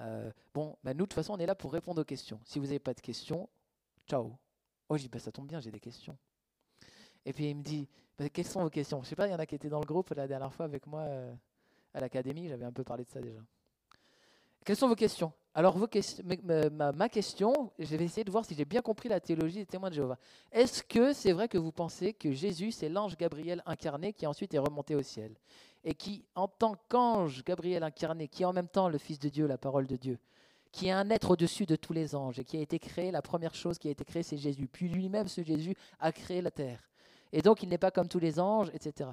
euh, bon, ben, nous, de toute façon, on est là pour répondre aux questions. Si vous n'avez pas de questions, ciao. Oh, je dis, bah, ça tombe bien, j'ai des questions. Et puis il me dit, bah, quelles sont vos questions? Je sais pas, il y en a qui étaient dans le groupe la dernière fois avec moi euh, à l'académie, j'avais un peu parlé de ça déjà. Quelles sont vos questions? Alors, ma, question, je vais essayer de voir si j'ai bien compris la théologie des témoins de Jéhovah. Est-ce que c'est vrai que vous pensez que Jésus, c'est l'ange Gabriel incarné qui ensuite est remonté au ciel Et qui, en tant qu'ange Gabriel incarné, qui est en même temps le Fils de Dieu, la parole de Dieu, qui est un être au-dessus de tous les anges et qui a été créé, la première chose qui a été créée, c'est Jésus. Puis lui-même, ce Jésus, a créé la terre. Et donc, il n'est pas comme tous les anges, etc.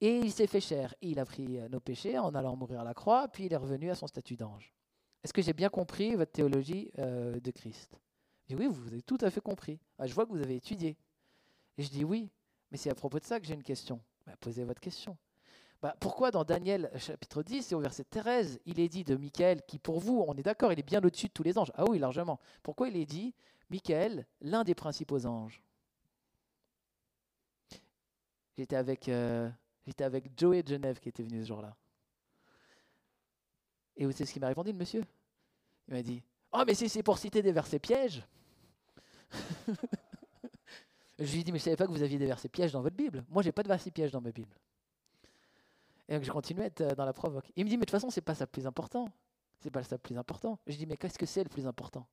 Et il s'est fait cher. Il a pris euh, nos péchés en allant mourir à la croix, puis il est revenu à son statut d'ange. Est-ce que j'ai bien compris votre théologie euh, de Christ? Je dis oui, vous avez tout à fait compris. Ah, je vois que vous avez étudié. Et je dis oui, mais c'est à propos de ça que j'ai une question. Bah, posez votre question. Bah, pourquoi dans Daniel chapitre 10 et au verset 13, il est dit de Michael, qui pour vous, on est d'accord, il est bien au-dessus de tous les anges Ah oui, largement. Pourquoi il est dit Michael, l'un des principaux anges? J'étais avec euh, avec Joey de Genève qui était venu ce jour-là. Et vous savez ce qu'il m'a répondu, le monsieur? Il m'a dit Oh, mais si c'est pour citer des versets pièges Je lui ai dit Mais je ne savais pas que vous aviez des versets pièges dans votre Bible. Moi, j'ai pas de versets pièges dans ma Bible. Et donc, je continue à être euh, dans la provoque. Il me dit Mais de toute façon, c'est pas ça le plus important. C'est pas ça le plus important. Je dis Mais qu'est-ce que c'est le plus important?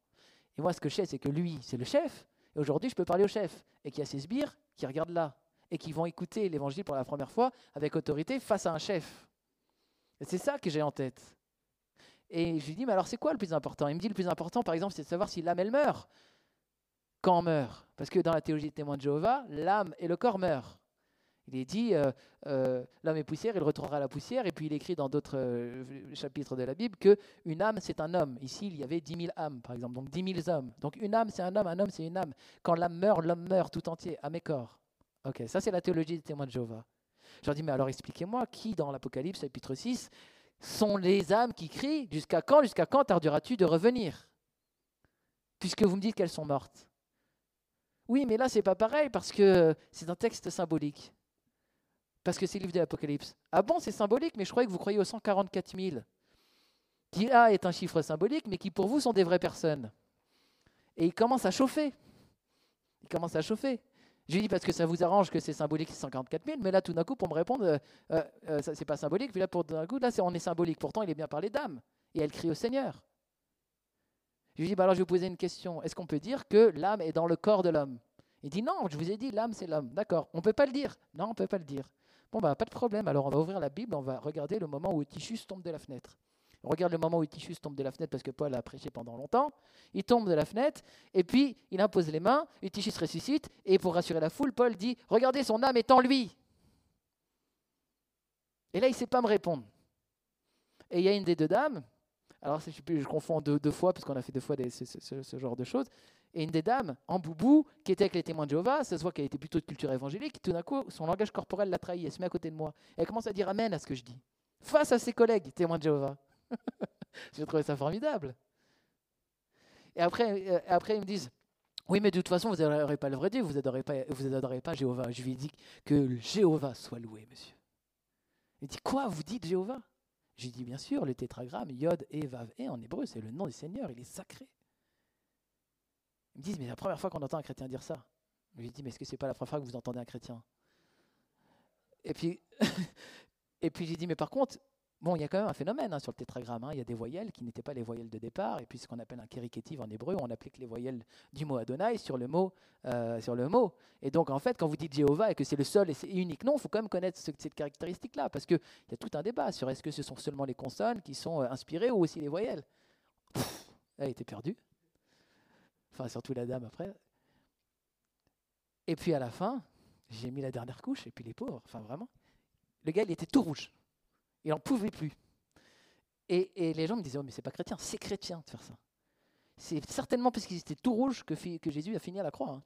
Et moi, ce que je sais, c'est que lui, c'est le chef. Et aujourd'hui, je peux parler au chef. Et qu'il y a ses sbires qui regardent là et qui vont écouter l'évangile pour la première fois avec autorité face à un chef. Et c'est ça que j'ai en tête. Et je lui dis, mais alors c'est quoi le plus important? Il me dit, le plus important, par exemple, c'est de savoir si l'âme, elle meurt. Quand on meurt Parce que dans la théologie des témoins de Jéhovah, l'âme et le corps meurent. Il est dit, euh, euh, l'homme est poussière, il retournera à la poussière. Et puis il écrit dans d'autres euh, chapitres de la Bible que une âme, c'est un homme. Ici, il y avait dix mille âmes, par exemple, donc dix mille hommes. Donc une âme, c'est un homme, un homme, c'est une âme. Quand l'âme meurt, l'homme meurt tout entier, à mes corps Ok, ça c'est la théologie des témoins de Jéhovah. Je leur dis, mais alors expliquez-moi, qui dans l'Apocalypse, chapitre 6, sont les âmes qui crient Jusqu'à quand, jusqu'à quand tarderas-tu de revenir? Puisque vous me dites qu'elles sont mortes. Oui, mais là, c'est pas pareil parce que c'est un texte symbolique. Parce que c'est le livre de l'Apocalypse. Ah bon, c'est symbolique, mais je croyais que vous croyez aux 144 000. Qui là est un chiffre symbolique, mais qui pour vous sont des vraies personnes. Et il commence à chauffer. Il commence à chauffer. Je lui dis parce que ça vous arrange que c'est symbolique, c'est 144 000, mais là tout d'un coup pour me répondre, euh, euh, euh, ça c'est pas symbolique, puis là pour d'un coup, là on est symbolique. Pourtant il est bien parlé d'âme, et elle crie au Seigneur. Je lui dis, bah alors je vais vous poser une question. Est-ce qu'on peut dire que l'âme est dans le corps de l'homme? Il dit, non, je vous ai dit, l'âme c'est l'homme. D'accord, on ne peut pas le dire. Non, on peut pas le dire. Bon, bah pas de problème. Alors on va ouvrir la Bible, on va regarder le moment où Tichus tombe de la fenêtre. Regarde le moment où Tichus tombe de la fenêtre parce que Paul a prêché pendant longtemps. Il tombe de la fenêtre et puis il impose les mains. Tichus ressuscite et pour rassurer la foule, Paul dit Regardez, son âme est en lui. Et là, il ne sait pas me répondre. Et il y a une des deux dames, alors je, je confonds deux, fois parce qu'on a fait deux fois ce, genre de choses, et une des dames en boubou qui était avec les témoins de Jéhovah, ça se voit qu'elle était plutôt de culture évangélique, tout d'un coup son langage corporel l'a trahi, elle se met à côté de moi. Elle commence à dire Amen à ce que je dis, face à ses collègues témoins de Jéhovah. J'ai trouvé ça formidable. Et après, euh, après, ils me disent Oui, mais de toute façon, vous n'adorez pas le vrai Dieu, vous n'adorez pas, vous pas Jéhovah. Je lui dit que Jéhovah soit loué, monsieur. Il dit Quoi Vous dites Jéhovah? J'ai dit Bien sûr, le tétragramme, Yod et Vav et en hébreu, c'est le nom du Seigneur, il est sacré. Ils me disent Mais c'est la première fois qu'on entend un chrétien dire ça. Je lui dit Mais est-ce que c'est pas la première fois que vous entendez un chrétien? Et puis, et puis j'ai dit Mais par contre, Bon, il y a quand même un phénomène hein, sur le tétragramme. Hein. Il y a des voyelles qui n'étaient pas les voyelles de départ, et puis ce qu'on appelle un kérikétive en hébreu, on applique les voyelles du mot Adonai sur le mot. Euh, sur le mot. Et donc, en fait, quand vous dites Jéhovah et que c'est le seul et c'est unique nom, il faut quand même connaître cette caractéristique-là, parce qu'il y a tout un débat sur est-ce que ce sont seulement les consonnes qui sont euh, inspirées ou aussi les voyelles. elle était perdue. Enfin, surtout la dame après. Et puis à la fin, j'ai mis la dernière couche, et puis les pauvres, enfin vraiment, le gars, il était tout rouge. Il n'en pouvait plus. Et, les gens me disaient, oh, mais c'est pas chrétien, c'est chrétien de faire ça. C'est certainement parce qu'ils étaient tout rouges que, Jésus a fini à la croix. Hein.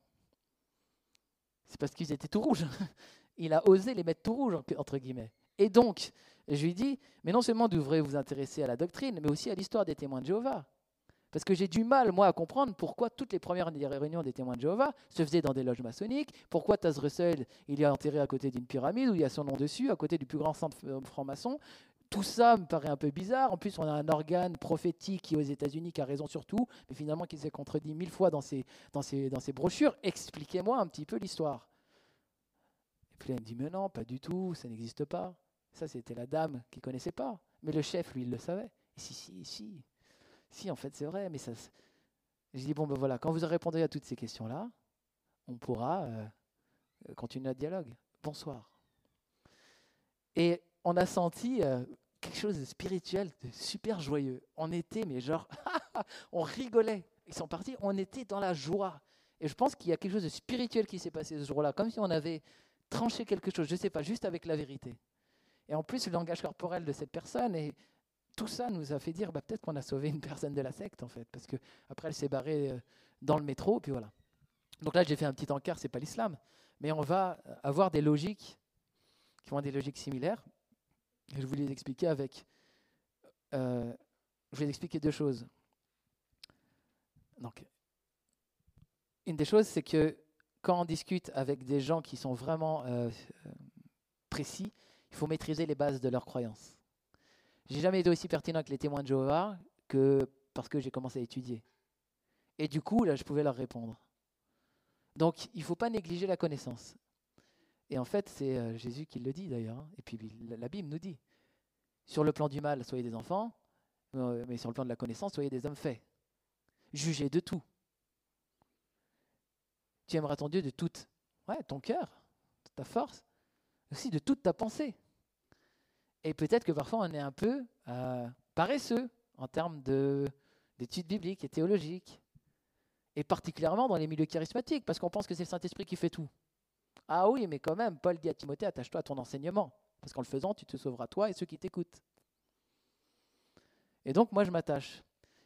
C'est parce qu'ils étaient tout rouges. Il a osé les mettre tout rouges, entre guillemets. Et donc, je lui dis, mais non seulement devrez vous intéresser à la doctrine, mais aussi à l'histoire des témoins de Jéhovah. Parce que j'ai du mal, moi, à comprendre pourquoi toutes les premières réunions des témoins de Jéhovah se faisaient dans des loges maçonniques, pourquoi Taz Russell, il est enterré à côté d'une pyramide où il y a son nom dessus, à côté du plus grand centre franc-maçon. Tout ça me paraît un peu bizarre. En plus, on a un organe prophétique aux États-Unis, qui a raison sur tout, mais finalement qui s'est contredit mille fois dans ses, brochures. Expliquez-moi un petit peu l'histoire. Et puis elle me dit Mais non, pas du tout, ça n'existe pas. Ça, c'était la dame qui connaissait pas. Mais le chef, lui, il le savait. Si, si, si. Si, en fait, c'est vrai, mais ça. Je dis bon, ben voilà, quand vous répondrez à toutes ces questions-là, on pourra euh, continuer notre dialogue. Bonsoir. Et on a senti euh, quelque chose de spirituel, de super joyeux. On était, mais genre, on rigolait. Ils sont partis, on était dans la joie. Et je pense qu'il y a quelque chose de spirituel qui s'est passé ce jour-là, comme si on avait tranché quelque chose, je ne sais pas, juste avec la vérité. Et en plus, le langage corporel de cette personne et tout ça nous a fait dire bah, peut-être qu'on a sauvé une personne de la secte en fait, parce que après elle s'est barrée euh, dans le métro, puis voilà. Donc là j'ai fait un petit encart, c'est pas l'islam, mais on va avoir des logiques qui vont des logiques similaires. Je voulais les expliquer avec, euh, je expliquer deux choses. Donc, une des choses, c'est que quand on discute avec des gens qui sont vraiment euh, précis, il faut maîtriser les bases de leurs croyances. J'ai jamais été aussi pertinent avec les témoins de Jéhovah que parce que j'ai commencé à étudier. Et du coup, là, je pouvais leur répondre. Donc, il ne faut pas négliger la connaissance. Et en fait, c'est euh, Jésus qui le dit d'ailleurs. Hein. Et puis la Bible nous dit, sur le plan du mal, soyez des enfants, euh, mais sur le plan de la connaissance, soyez des hommes faits. Jugez de tout. Tu aimeras ton Dieu de toute ouais, ton cœur, ta force, aussi de toute ta pensée. Et peut-être que parfois on est un peu euh, paresseux en termes d'études bibliques et théologiques. Et particulièrement dans les milieux charismatiques, parce qu'on pense que c'est le Saint-Esprit qui fait tout. Ah oui, mais quand même, Paul dit à Timothée, attache-toi à ton enseignement, parce qu'en le faisant, tu te sauveras toi et ceux qui t'écoutent. Et donc moi, je m'attache.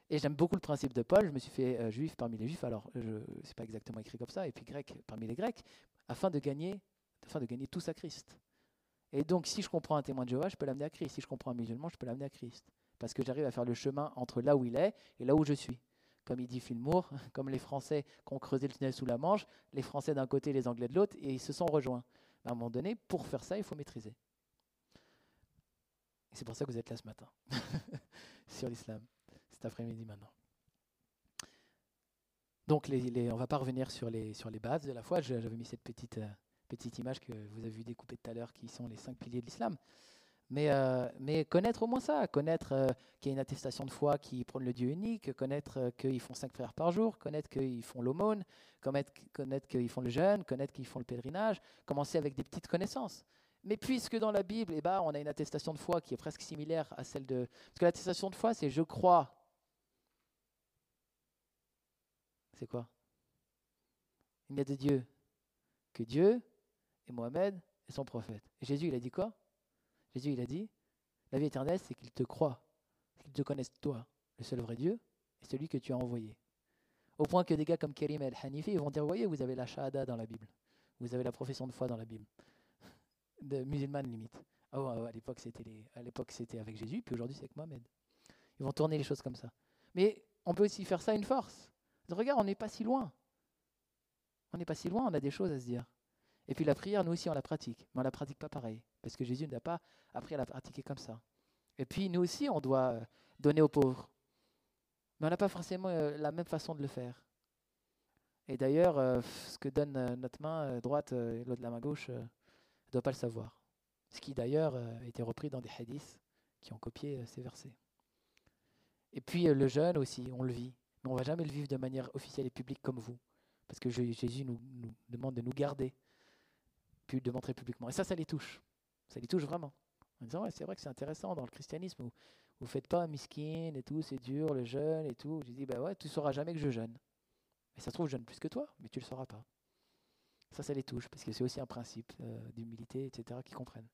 Et j'aime beaucoup le principe de Paul. Je me suis fait euh, juif parmi les juifs, alors ce n'est pas exactement écrit comme ça, et puis grec parmi les grecs, afin de gagner afin de gagner tous à Christ. Et donc, si je comprends un témoin de Jéhovah, je peux l'amener à Christ. Si je comprends un musulman, je peux l'amener à Christ. Parce que j'arrive à faire le chemin entre là où il est et là où je suis. Comme il dit Filmour, comme les Français qui ont creusé le tunnel sous la Manche, les Français d'un côté, les Anglais de l'autre, et ils se sont rejoints. À un moment donné, pour faire ça, il faut maîtriser. Et c'est pour ça que vous êtes là ce matin, sur l'islam, cet après-midi maintenant. Donc, on ne va pas revenir sur les, sur les bases de la foi. J'avais mis cette petite, euh, petite image que vous avez vu découper tout à l'heure, qui sont les cinq piliers de l'islam. Mais, euh, connaître au moins ça, connaître euh, qu'il y a une attestation de foi qui prône le Dieu unique, connaître qu'ils font cinq frères par jour, connaître qu'ils font l'aumône, connaître, connaître qu'ils font le jeûne, connaître qu'ils font le pèlerinage, commencer avec des petites connaissances. Mais puisque dans la Bible, eh ben, on a une attestation de foi qui est presque similaire à celle de... Parce que l'attestation de foi, c'est je crois. C'est quoi? Il n'y a de Dieu que Dieu et Mohamed et son prophète. Et Jésus, il a dit quoi? Jésus, il a dit, la vie éternelle, c'est qu'il te croit, qu'il te connaisse toi, le seul vrai Dieu, et celui que tu as envoyé. Au point que des gars comme Karim el-Hanifi vont dire, voyez, vous avez la shahada dans la Bible, vous avez la profession de foi dans la Bible, de musulmane limite. Oh, à l'époque, c'était à l'époque, c'était avec Jésus, puis aujourd'hui, c'est avec Mohamed. Ils vont tourner les choses comme ça. Mais on peut aussi faire ça une force. Regarde, on n'est pas si loin. On n'est pas si loin, on a des choses à se dire. Et puis la prière, nous aussi, on la pratique, mais on la pratique pas pareil, parce que Jésus n'a pas appris à la pratiquer comme ça. Et puis nous aussi, on doit euh, donner aux pauvres, mais on n'a pas forcément euh, la même façon de le faire. Et d'ailleurs, euh, ce que donne notre main droite et l'autre la main gauche, ne doit pas le savoir. Ce qui d'ailleurs a été repris dans des hadiths qui ont copié ces versets. Et puis le jeûne aussi, on le vit, mais on ne va jamais le vivre de manière officielle et publique comme vous, parce que Jésus nous demande de nous garder de montrer publiquement. Et ça, ça les touche. Ça les touche vraiment. En disant, ouais, c'est vrai que c'est intéressant dans le christianisme, où vous faites pas miskin et tout, c'est dur, le jeûne et tout. J'ai dit, bah ouais, tu sauras jamais que je jeûne. Et ça se trouve, je jeûne plus que toi, mais tu le sauras pas. Ça, ça les touche, parce que c'est aussi un principe euh, d'humilité, etc., qu'ils comprennent.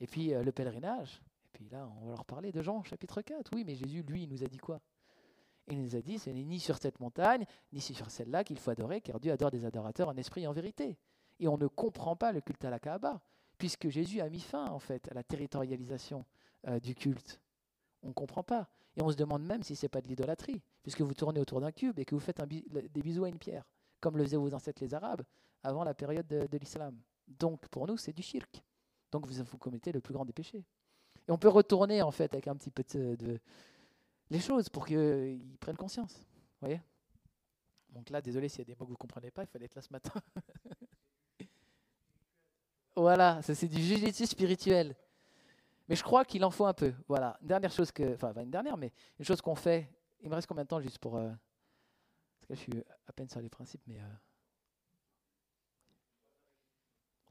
Et puis, euh, le pèlerinage. Et puis là, on va leur parler de Jean, chapitre 4. Oui, mais Jésus, lui, il nous a dit quoi? Il nous a dit, ce n'est ni sur cette montagne, ni sur celle-là qu'il faut adorer, car Dieu adore des adorateurs en esprit et en vérité. Et on ne comprend pas le culte à la Kaaba, puisque Jésus a mis fin en fait à la territorialisation euh, du culte. On ne comprend pas. Et on se demande même si ce n'est pas de l'idolâtrie, puisque vous tournez autour d'un cube et que vous faites des bisous à une pierre, comme le faisaient vos ancêtres les Arabes avant la période de, l'islam. Donc pour nous, c'est du shirk. Donc vous, vous commettez le plus grand des péchés. Et on peut retourner en fait avec un petit peu de, les choses pour qu'ils prennent conscience. Vous voyez? Donc là, désolé s'il y a des mots que vous ne comprenez pas, il fallait être là ce matin. Voilà, ça c'est du jujitsu spirituel. Mais je crois qu'il en faut un peu. Voilà. Une dernière chose que. Enfin, une dernière, mais une chose qu'on fait. Il me reste combien de temps juste pour. Euh, parce que je suis à peine sur les principes, mais. Euh,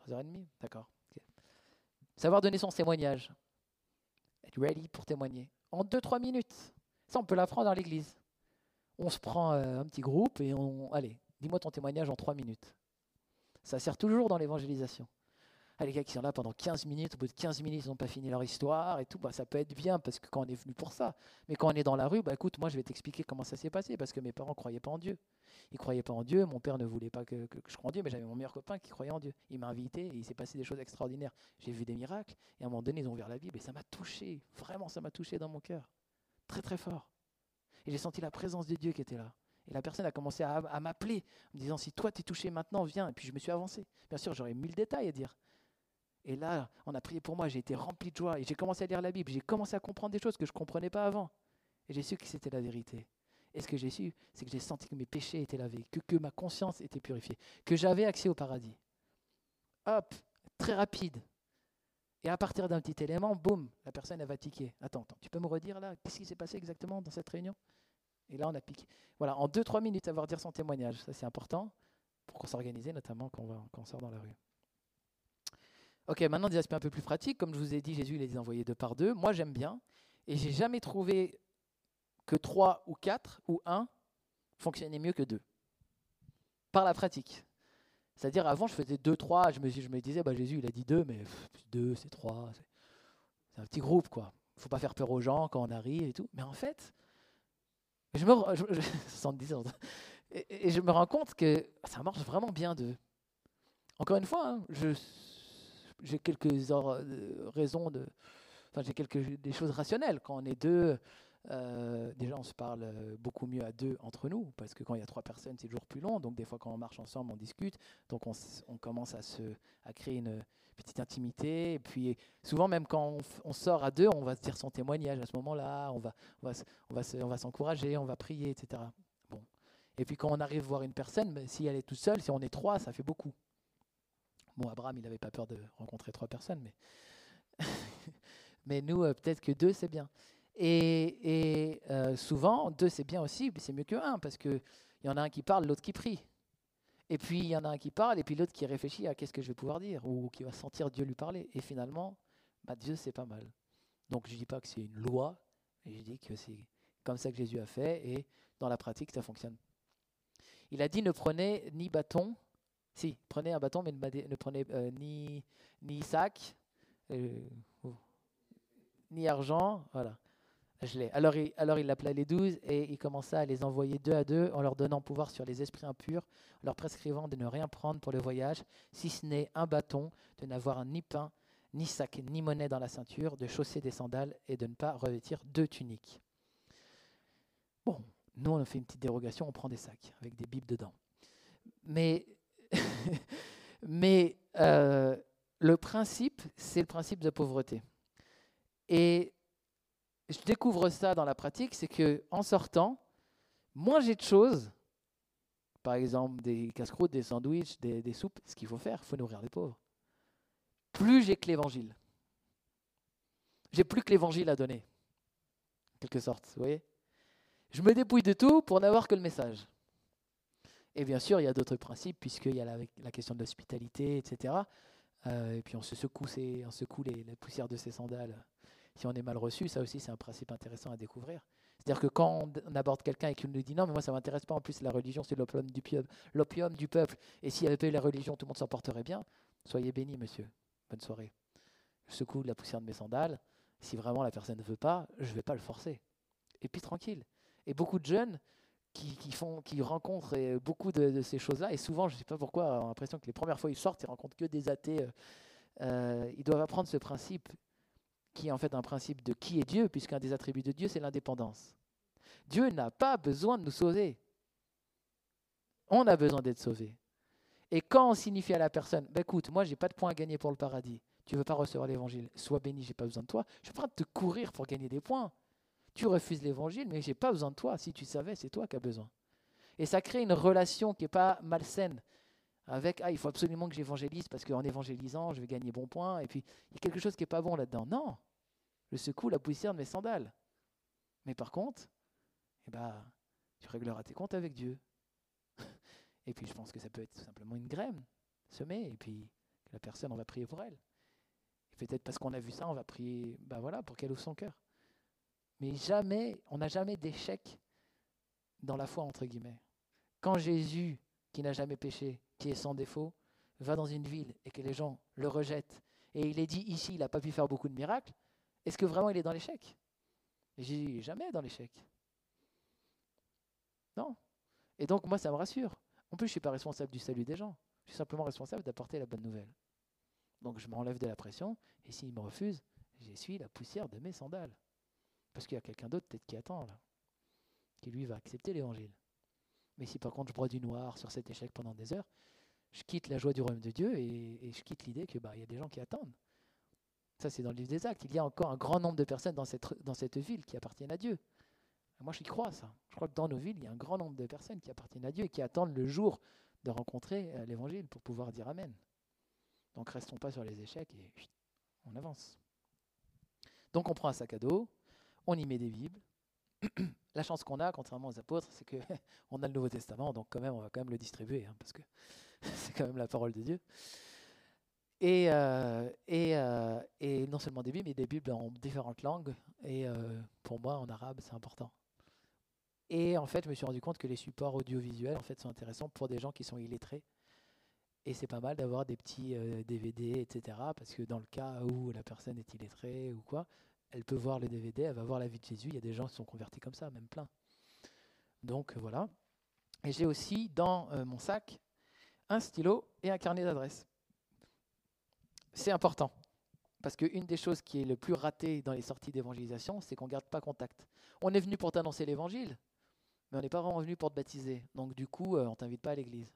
3h30 D'accord. Savoir donner son témoignage. Être ready pour témoigner. En 2-3 minutes. Ça, on peut l'apprendre dans l'église. On se prend euh, un petit groupe et on. Allez, dis-moi ton témoignage en 3 minutes. Ça sert toujours dans l'évangélisation. Ah, les gars qui sont là pendant 15 minutes, au bout de 15 minutes, ils n'ont pas fini leur histoire et tout, bah, ça peut être bien parce que quand on est venu pour ça. Mais quand on est dans la rue, bah, écoute, moi je vais t'expliquer comment ça s'est passé parce que mes parents ne croyaient pas en Dieu. Ils ne croyaient pas en Dieu, mon père ne voulait pas que, je croie en Dieu, mais j'avais mon meilleur copain qui croyait en Dieu. Il m'a invité et il s'est passé des choses extraordinaires. J'ai vu des miracles et à un moment donné, ils ont ouvert la Bible et ça m'a touché. Vraiment, ça m'a touché dans mon cœur. Très très fort. Et j'ai senti la présence de Dieu qui était là. Et la personne a commencé à, m'appeler, en me disant si toi tu es touché maintenant, viens. Et puis je me suis avancé. Bien sûr, j'aurais mille détails à dire. Et là, on a prié pour moi, j'ai été rempli de joie et j'ai commencé à lire la Bible, j'ai commencé à comprendre des choses que je ne comprenais pas avant. Et j'ai su que c'était la vérité. Et ce que j'ai su, c'est que j'ai senti que mes péchés étaient lavés, que, ma conscience était purifiée, que j'avais accès au paradis. Hop, très rapide. Et à partir d'un petit élément, boum, la personne elle va tiquer. Attends, attends, tu peux me redire là, qu'est-ce qui s'est passé exactement dans cette réunion? Et là, on a piqué. Voilà, en 2-3 minutes, avoir dire son témoignage. Ça, c'est important pour qu'on s'organise, notamment quand on sort dans la rue. Ok, maintenant des aspects un peu plus pratiques. Comme je vous ai dit, Jésus les a envoyés deux par deux. Moi, j'aime bien. Et j'ai jamais trouvé que trois ou quatre ou un fonctionnait mieux que deux. Par la pratique. C'est-à-dire, avant, je faisais deux, trois. Je me, je disais, bah, Jésus, il a dit deux, mais deux, c'est trois. C'est un petit groupe, quoi. Il faut pas faire peur aux gens quand on arrive et tout. Mais en fait, je me, et, je me rends compte que ça marche vraiment bien deux. encore une fois, hein, j'ai quelques raisons de, enfin j'ai quelques des choses rationnelles quand on est deux. Euh, déjà, on se parle euh, beaucoup mieux à deux entre nous, parce que quand il y a trois personnes, c'est toujours plus long. Donc, des fois, quand on marche ensemble, on discute. Donc, on, on commence à, se, à créer une petite intimité. Et puis, souvent, même quand on, sort à deux, on va se dire son témoignage à ce moment-là. On va, on va, on va s'encourager, on va prier, etc. Bon. Et puis, quand on arrive voir une personne, si elle est toute seule, si on est trois, ça fait beaucoup. Bon, Abraham, il n'avait pas peur de rencontrer trois personnes, mais, mais nous, euh, peut-être que deux, c'est bien. Et, euh, souvent, deux, c'est bien aussi, mais c'est mieux que un, parce qu'il y en a un qui parle, l'autre qui prie. Et puis, il y en a un qui parle, et puis l'autre qui réfléchit à qu'est-ce que je vais pouvoir dire, ou qui va sentir Dieu lui parler. Et finalement, bah, Dieu, c'est pas mal. Donc, je ne dis pas que c'est une loi, mais je dis que c'est comme ça que Jésus a fait, et dans la pratique, ça fonctionne. Il a dit ne prenez ni bâton, si, prenez un bâton, mais ne, prenez euh, ni, ni sac, euh, ni argent, voilà. Je l'ai. Alors, il, alors il appela les douze et il commença à les envoyer deux à deux en leur donnant pouvoir sur les esprits impurs, leur prescrivant de ne rien prendre pour le voyage, si ce n'est un bâton, de n'avoir ni pain, ni sac, ni monnaie dans la ceinture, de chausser des sandales et de ne pas revêtir deux tuniques. Bon, nous on a fait une petite dérogation, on prend des sacs avec des bibles dedans. Mais, mais euh, le principe, c'est le principe de pauvreté. Et je découvre ça dans la pratique, c'est que en sortant, moins j'ai de choses, par exemple des casse-croûtes, des sandwichs, des, soupes, ce qu'il faut faire, il faut nourrir les pauvres. Plus j'ai que l'évangile. J'ai plus que l'évangile à donner, en quelque sorte, vous voyez Je me dépouille de tout pour n'avoir que le message. Et bien sûr, il y a d'autres principes, puisqu'il y a la, question de l'hospitalité, etc. Euh, et puis on se secoue, on secoue les, les de ses sandales si on est mal reçu, ça aussi c'est un principe intéressant à découvrir. C'est-à-dire que quand on aborde quelqu'un et qu'il nous dit non, mais moi ça m'intéresse pas, en plus la religion c'est l'opium du, l'opium du peuple, et s'il n'y avait pas eu la religion, tout le monde s'en porterait bien, soyez béni monsieur, bonne soirée. Je secoue la poussière de mes sandales, si vraiment la personne ne veut pas, je ne vais pas le forcer. Et puis tranquille. Et beaucoup de jeunes qui, font, qui rencontrent euh, beaucoup de, ces choses-là, et souvent, je ne sais pas pourquoi, ont l'impression que les premières fois ils sortent, ils rencontrent que des athées. Euh, euh, ils doivent apprendre ce principe qui est en fait un principe de qui est Dieu, puisqu'un des attributs de Dieu, c'est l'indépendance. Dieu n'a pas besoin de nous sauver. On a besoin d'être sauvé. Et quand on signifie à la personne, bah, écoute, moi, j'ai pas de points à gagner pour le paradis. Tu veux pas recevoir l'évangile Sois béni, j'ai pas besoin de toi. Je suis pas de te courir pour gagner des points. Tu refuses l'évangile, mais j'ai pas besoin de toi. Si tu savais, c'est toi qui as besoin. Et ça crée une relation qui n'est pas malsaine avec ah il faut absolument que j'évangélise parce qu'en évangélisant je vais gagner bon point et puis il y a quelque chose qui est pas bon là-dedans. Non, je secoue la poussière de mes sandales. Mais par contre, eh ben, tu régleras tes comptes avec Dieu. et puis je pense que ça peut être tout simplement une graine semée, et puis la personne, on va prier pour elle. peut-être parce qu'on a vu ça, on va prier ben pour qu'elle ouvre son cœur. Mais jamais, on n'a jamais d'échec dans la foi, entre guillemets. Quand Jésus, qui n'a jamais péché, qui est sans défaut, va dans une ville et que les gens le rejettent, et il est dit ici, il n'a pas pu faire beaucoup de miracles, est-ce que vraiment il est dans l'échec? J'ai jamais dans l'échec. Non. Et donc moi, ça me rassure. En plus, je ne suis pas responsable du salut des gens. Je suis simplement responsable d'apporter la bonne nouvelle. Donc je m'enlève de la pression, et s'il me refuse, j'essuie la poussière de mes sandales. Parce qu'il y a quelqu'un d'autre peut-être qui attend là, qui lui va accepter l'évangile. Mais si par contre je broie du noir sur cet échec pendant des heures, je quitte la joie du royaume de Dieu et, je quitte l'idée que bah y a des gens qui attendent. Ça, c'est dans le livre des Actes. Il y a encore un grand nombre de personnes dans cette, dans cette ville qui appartiennent à Dieu. Moi, j'y crois, ça. Je crois que dans nos villes, il y a un grand nombre de personnes qui appartiennent à Dieu et qui attendent le jour de rencontrer euh, l'Évangile pour pouvoir dire Amen. Donc, restons pas sur les échecs et on avance. Donc, on prend un sac à dos, on y met des Bibles. La chance qu'on a, contrairement aux apôtres, c'est qu'on a le Nouveau Testament, donc quand même, on va quand même le distribuer, hein, parce que c'est quand même la parole de Dieu. Et, euh, euh, et, non seulement des Bibles, mais des Bibles en différentes langues. Et euh, pour moi, en arabe, c'est important. Et en fait, je me suis rendu compte que les supports audiovisuels en fait, sont intéressants pour des gens qui sont illettrés. Et c'est pas mal d'avoir des petits DVD, etc. Parce que dans le cas où la personne est illettrée ou quoi, elle peut voir le DVD, elle va voir la vie de Jésus. Il y a des gens qui sont convertis comme ça, même plein. Donc voilà. Et j'ai aussi dans mon sac un stylo et un carnet d'adresse. C'est important. Parce qu'une des choses qui est le plus ratée dans les sorties d'évangélisation, c'est qu'on ne garde pas contact. On est venu pour t'annoncer l'évangile, mais on n'est pas vraiment venu pour te baptiser. Donc du coup, euh, on ne t'invite pas à l'église.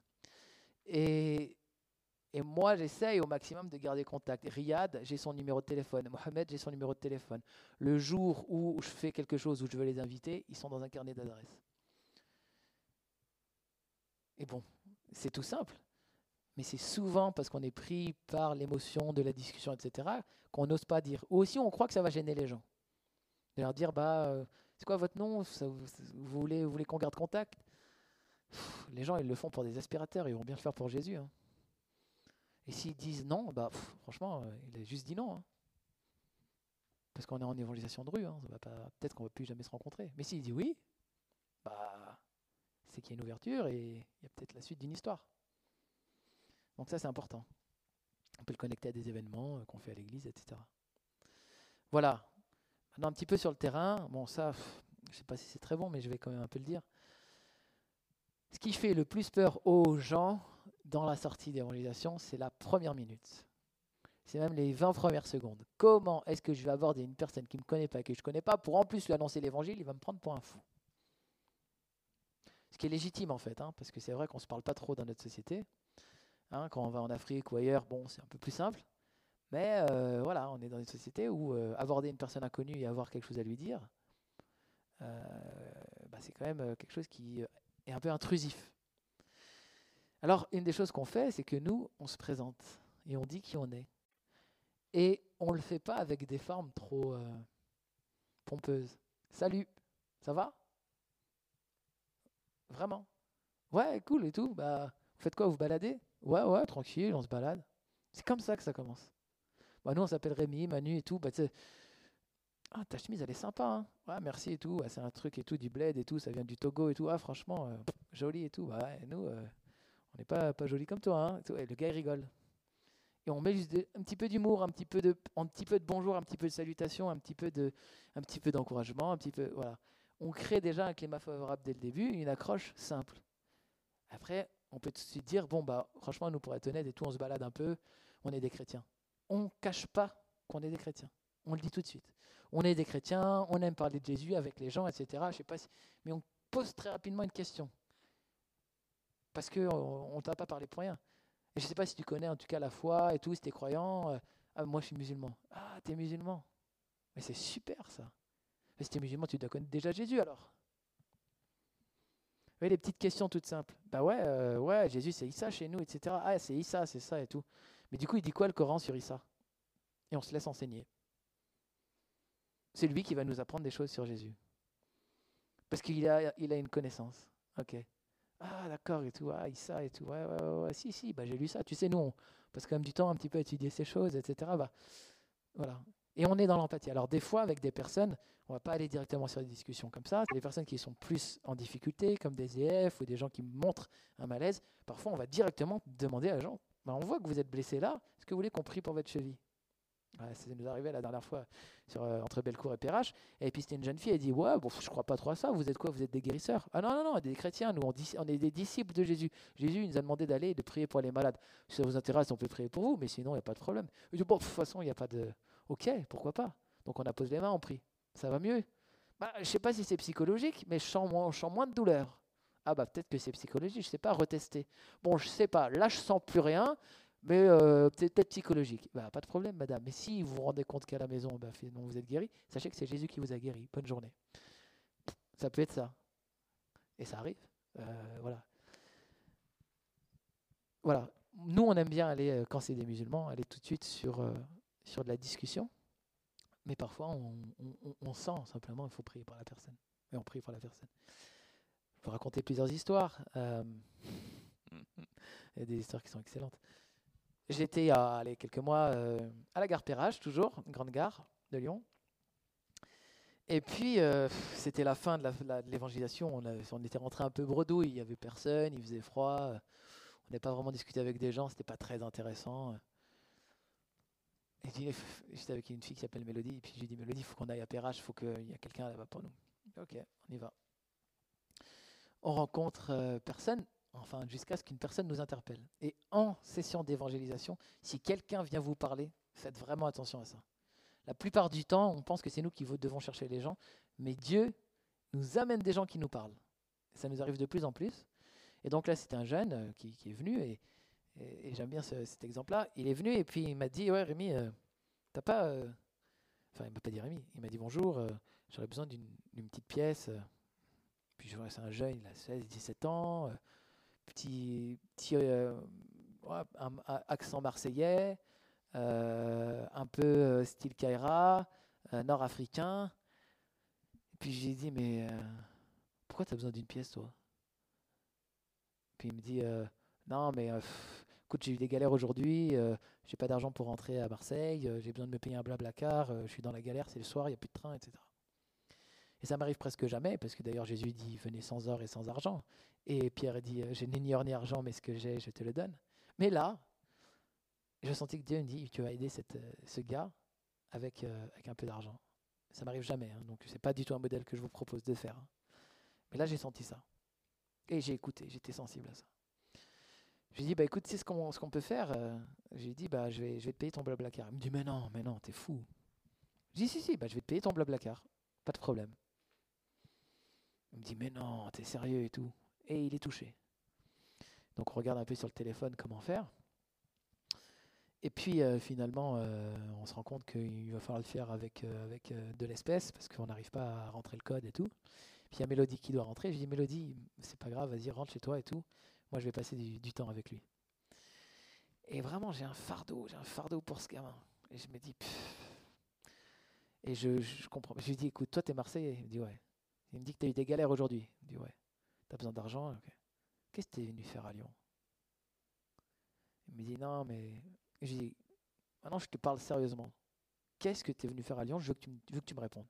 Et moi, j'essaye au maximum de garder contact. Riyad, j'ai son numéro de téléphone. Mohamed, j'ai son numéro de téléphone. Le jour où je fais quelque chose où je veux les inviter, ils sont dans un carnet d'adresses. Et bon, c'est tout simple. Mais c'est souvent parce qu'on est pris par l'émotion de la discussion, etc., qu'on n'ose pas dire. Ou aussi, on croit que ça va gêner les gens. De leur dire, bah, euh, c'est quoi votre nom? Vous, voulez, vous voulez qu'on garde contact? Les gens, ils le font pour des aspirateurs, ils vont bien le faire pour Jésus. Hein. Et s'ils disent non, bah, franchement, euh, il a juste dit non. Hein. Parce qu'on est en évangélisation de rue, hein, peut-être qu'on ne va plus jamais se rencontrer. Mais s'il dit oui, bah, c'est qu'il y a une ouverture et il y a peut-être la suite d'une histoire. Donc ça, c'est important. On peut le connecter à des événements euh, qu'on fait à l'église, etc. Voilà. Maintenant, un petit peu sur le terrain. Bon, ça, je ne sais pas si c'est très bon, mais je vais quand même un peu le dire. Ce qui fait le plus peur aux gens dans la sortie d'évangélisation, c'est la première minute. C'est même les 20 premières secondes. Comment est-ce que je vais aborder une personne qui ne me connaît pas, que je ne connais pas, pour en plus lui annoncer l'évangile, il va me prendre pour un fou. Ce qui est légitime en fait, hein, parce que c'est vrai qu'on ne se parle pas trop dans notre société. Hein, quand on va en Afrique ou ailleurs, bon, c'est un peu plus simple. Mais euh, voilà, on est dans une société où euh, aborder une personne inconnue et avoir quelque chose à lui dire, euh, bah, c'est quand même quelque chose qui est un peu intrusif. Alors, une des choses qu'on fait, c'est que nous, on se présente et on dit qui on est. Et on ne le fait pas avec des formes trop pompeuses. Salut, ça va? Vraiment? Ouais, cool et tout. Bah, vous faites quoi? Vous baladez? Ouais, ouais, tranquille, on se balade. C'est comme ça que ça commence. Bah, nous, on s'appelle Rémi, Manu et tout. Bah, ah, ta chemise, elle est sympa. Hein ouais, merci et tout. c'est un truc et tout, du bled et tout. Ça vient du Togo et tout. Ah, franchement, euh, joli et tout. Bah, nous, euh, on n'est pas, pas joli comme toi. Hein le gars, il rigole. Et on met juste un petit peu d'humour, un petit peu de, un petit peu de bonjour, un petit peu de salutation, un petit peu de, un d'encouragement, un petit peu, voilà. On crée déjà un climat favorable dès le début, une accroche simple. Après, on peut tout de suite dire, bon, bah, franchement, nous, pour être honnête et tout, on se balade un peu, on est des chrétiens. On ne cache pas qu'on est des chrétiens. On le dit tout de suite. On est des chrétiens, on aime parler de Jésus avec les gens, etc. Je sais pas si... Mais on pose très rapidement une question. Parce qu'on ne t'a pas parlé pour rien. Je ne sais pas si tu connais en tout cas la foi et tout, si tu es croyant. Euh, ah, moi, je suis musulman. Ah, tu es musulman. Mais c'est super ça. Si tu es musulman, tu dois connaître déjà Jésus alors les petites questions toutes simples. Bah ouais, euh, ouais, Jésus c'est Issa chez nous, etc. Ah, c'est Issa, c'est ça et tout. Mais du coup, il dit quoi le Coran sur Issa? Et on se laisse enseigner. C'est lui qui va nous apprendre des choses sur Jésus. Parce qu'il a, il a une connaissance. Ok. Ah, d'accord, et tout. Ah, Issa et tout. Ouais, ouais, ouais, Si, si, bah, j'ai lu ça. Tu sais, nous, on passe quand même du temps un petit peu à étudier ces choses, etc. Bah, voilà. Et on est dans l'empathie. Alors des fois, avec des personnes, on va pas aller directement sur des discussions comme ça. C'est des personnes qui sont plus en difficulté, comme des EF ou des gens qui montrent un malaise. Parfois, on va directement demander à la gens, bah, on voit que vous êtes blessé là, est-ce que vous voulez qu'on prie pour votre cheville? ouais, Ça nous arrivait la dernière fois euh, entre Bellecour et Perrache. Et puis c'était une jeune fille, elle dit, ouais, bon, je crois pas trop à ça, vous êtes quoi Vous êtes des guérisseurs? Ah non, non, non, des chrétiens, nous, on, est des disciples de Jésus. Jésus nous a demandé d'aller et de prier pour les malades. Si ça vous intéresse, on peut prier pour vous, mais sinon, il n'y a pas de problème. dit, bon, de toute façon, il n'y a pas de... Ok, pourquoi pas? Donc on a posé les mains, on prie. Ça va mieux? Bah, Je ne sais pas si c'est psychologique, mais je sens, moins, je de douleur. Ah bah peut-être que c'est psychologique, je ne sais pas, retester. Bon, je sais pas, là je sens plus rien, mais euh, peut-être psychologique. Bah, pas de problème, madame. Mais si vous vous rendez compte qu'à la maison, bah, finalement, vous êtes guéri, sachez que c'est Jésus qui vous a guéri. Bonne journée. Ça peut être ça. Et ça arrive. Euh, voilà. Voilà. Nous, on aime bien aller, euh, quand c'est des musulmans, aller tout de suite sur, sur de la discussion. Mais parfois, on, sent simplement qu'il faut prier pour la personne. Et on prie pour la personne. Je peux raconter plusieurs histoires. Euh, il y a des histoires qui sont excellentes. J'étais il y a quelques mois euh, à la gare Perrache, toujours, une grande gare de Lyon. Et puis, euh, c'était la fin de l'évangélisation. On, était rentré un peu bredouille, il n'y avait personne, il faisait froid. On n'avait pas vraiment discuté avec des gens, c'était pas très intéressant. J'étais avec une fille qui s'appelle Mélodie, et puis j'ai dit Mélodie, il faut qu'on aille à Perrache, il faut qu'il y ait quelqu'un là-bas pour nous. Ok, on y va. On rencontre euh, personne. Enfin jusqu'à ce qu'une personne nous interpelle. Et en session d'évangélisation, si quelqu'un vient vous parler, faites vraiment attention à ça. La plupart du temps, on pense que c'est nous qui devons chercher les gens, mais Dieu nous amène des gens qui nous parlent. ça nous arrive de plus en plus. Et donc là, c'était un jeune euh, qui, est venu, et, j'aime bien cet exemple-là. Il est venu et puis il m'a dit, ouais Rémi, euh, t'as pas... Euh, enfin, il m'a pas dit Rémi, il m'a dit bonjour, j'aurais besoin d'une petite pièce. Puis je vois, c'est un jeune, il a 16, 17 ans, petit, petit accent marseillais, un peu style Kaira, nord-africain. Et puis j'ai dit, mais pourquoi tu as besoin d'une pièce, toi? Puis il me dit euh, Non, mais euh, écoute, j'ai eu des galères aujourd'hui, euh, j'ai pas d'argent pour rentrer à Marseille, j'ai besoin de me payer un blabla car, je suis dans la galère, c'est le soir, il n'y a plus de train, etc. Et ça m'arrive presque jamais, parce que d'ailleurs Jésus dit Venez sans or et sans argent. Et Pierre dit Je n'ai ni or ni argent, mais ce que j'ai, je te le donne. Mais là, je sentis que Dieu me dit Tu vas aider cette, ce gars avec, avec un peu d'argent. Ça m'arrive jamais, hein, donc c'est pas du tout un modèle que je vous propose de faire. Hein. Mais là, j'ai senti ça. Et j'ai écouté, j'étais sensible à ça. J'ai dit, bah écoute, c'est ce qu'on ce peut faire. Euh, j'ai dit, bah je vais, je te payer ton blablacar. Il me dit, mais non, mais non, t'es fou. J'ai dit, si, si, bah je vais te payer ton blablacar. Pas de problème. Il me dit, mais non, t'es sérieux et tout. Et il est touché. Donc on regarde un peu sur le téléphone comment faire. Et puis euh, finalement, euh, on se rend compte qu'il va falloir le faire avec, avec de l'espèce parce qu'on n'arrive pas à rentrer le code et tout. Puis il y a Mélodie qui doit rentrer. Je dis Mélodie, c'est pas grave, vas-y, rentre chez toi et tout. Moi, je vais passer du, temps avec lui. Et vraiment, j'ai un fardeau, j'ai un fardeau pour ce gamin. Et je me dis, et je, je, comprends. Je lui dis, écoute, toi, t'es Marseillais Il me dit, ouais. Il me dit que t'as eu des galères aujourd'hui. Il me dit, ouais. T'as besoin d'argent Qu'est-ce que t'es venu faire à Lyon? Il me dit, non, mais. Je dis, maintenant, je te parle sérieusement. Qu'est-ce que tu es venu faire à Lyon? Je veux que tu veux que tu me répondes.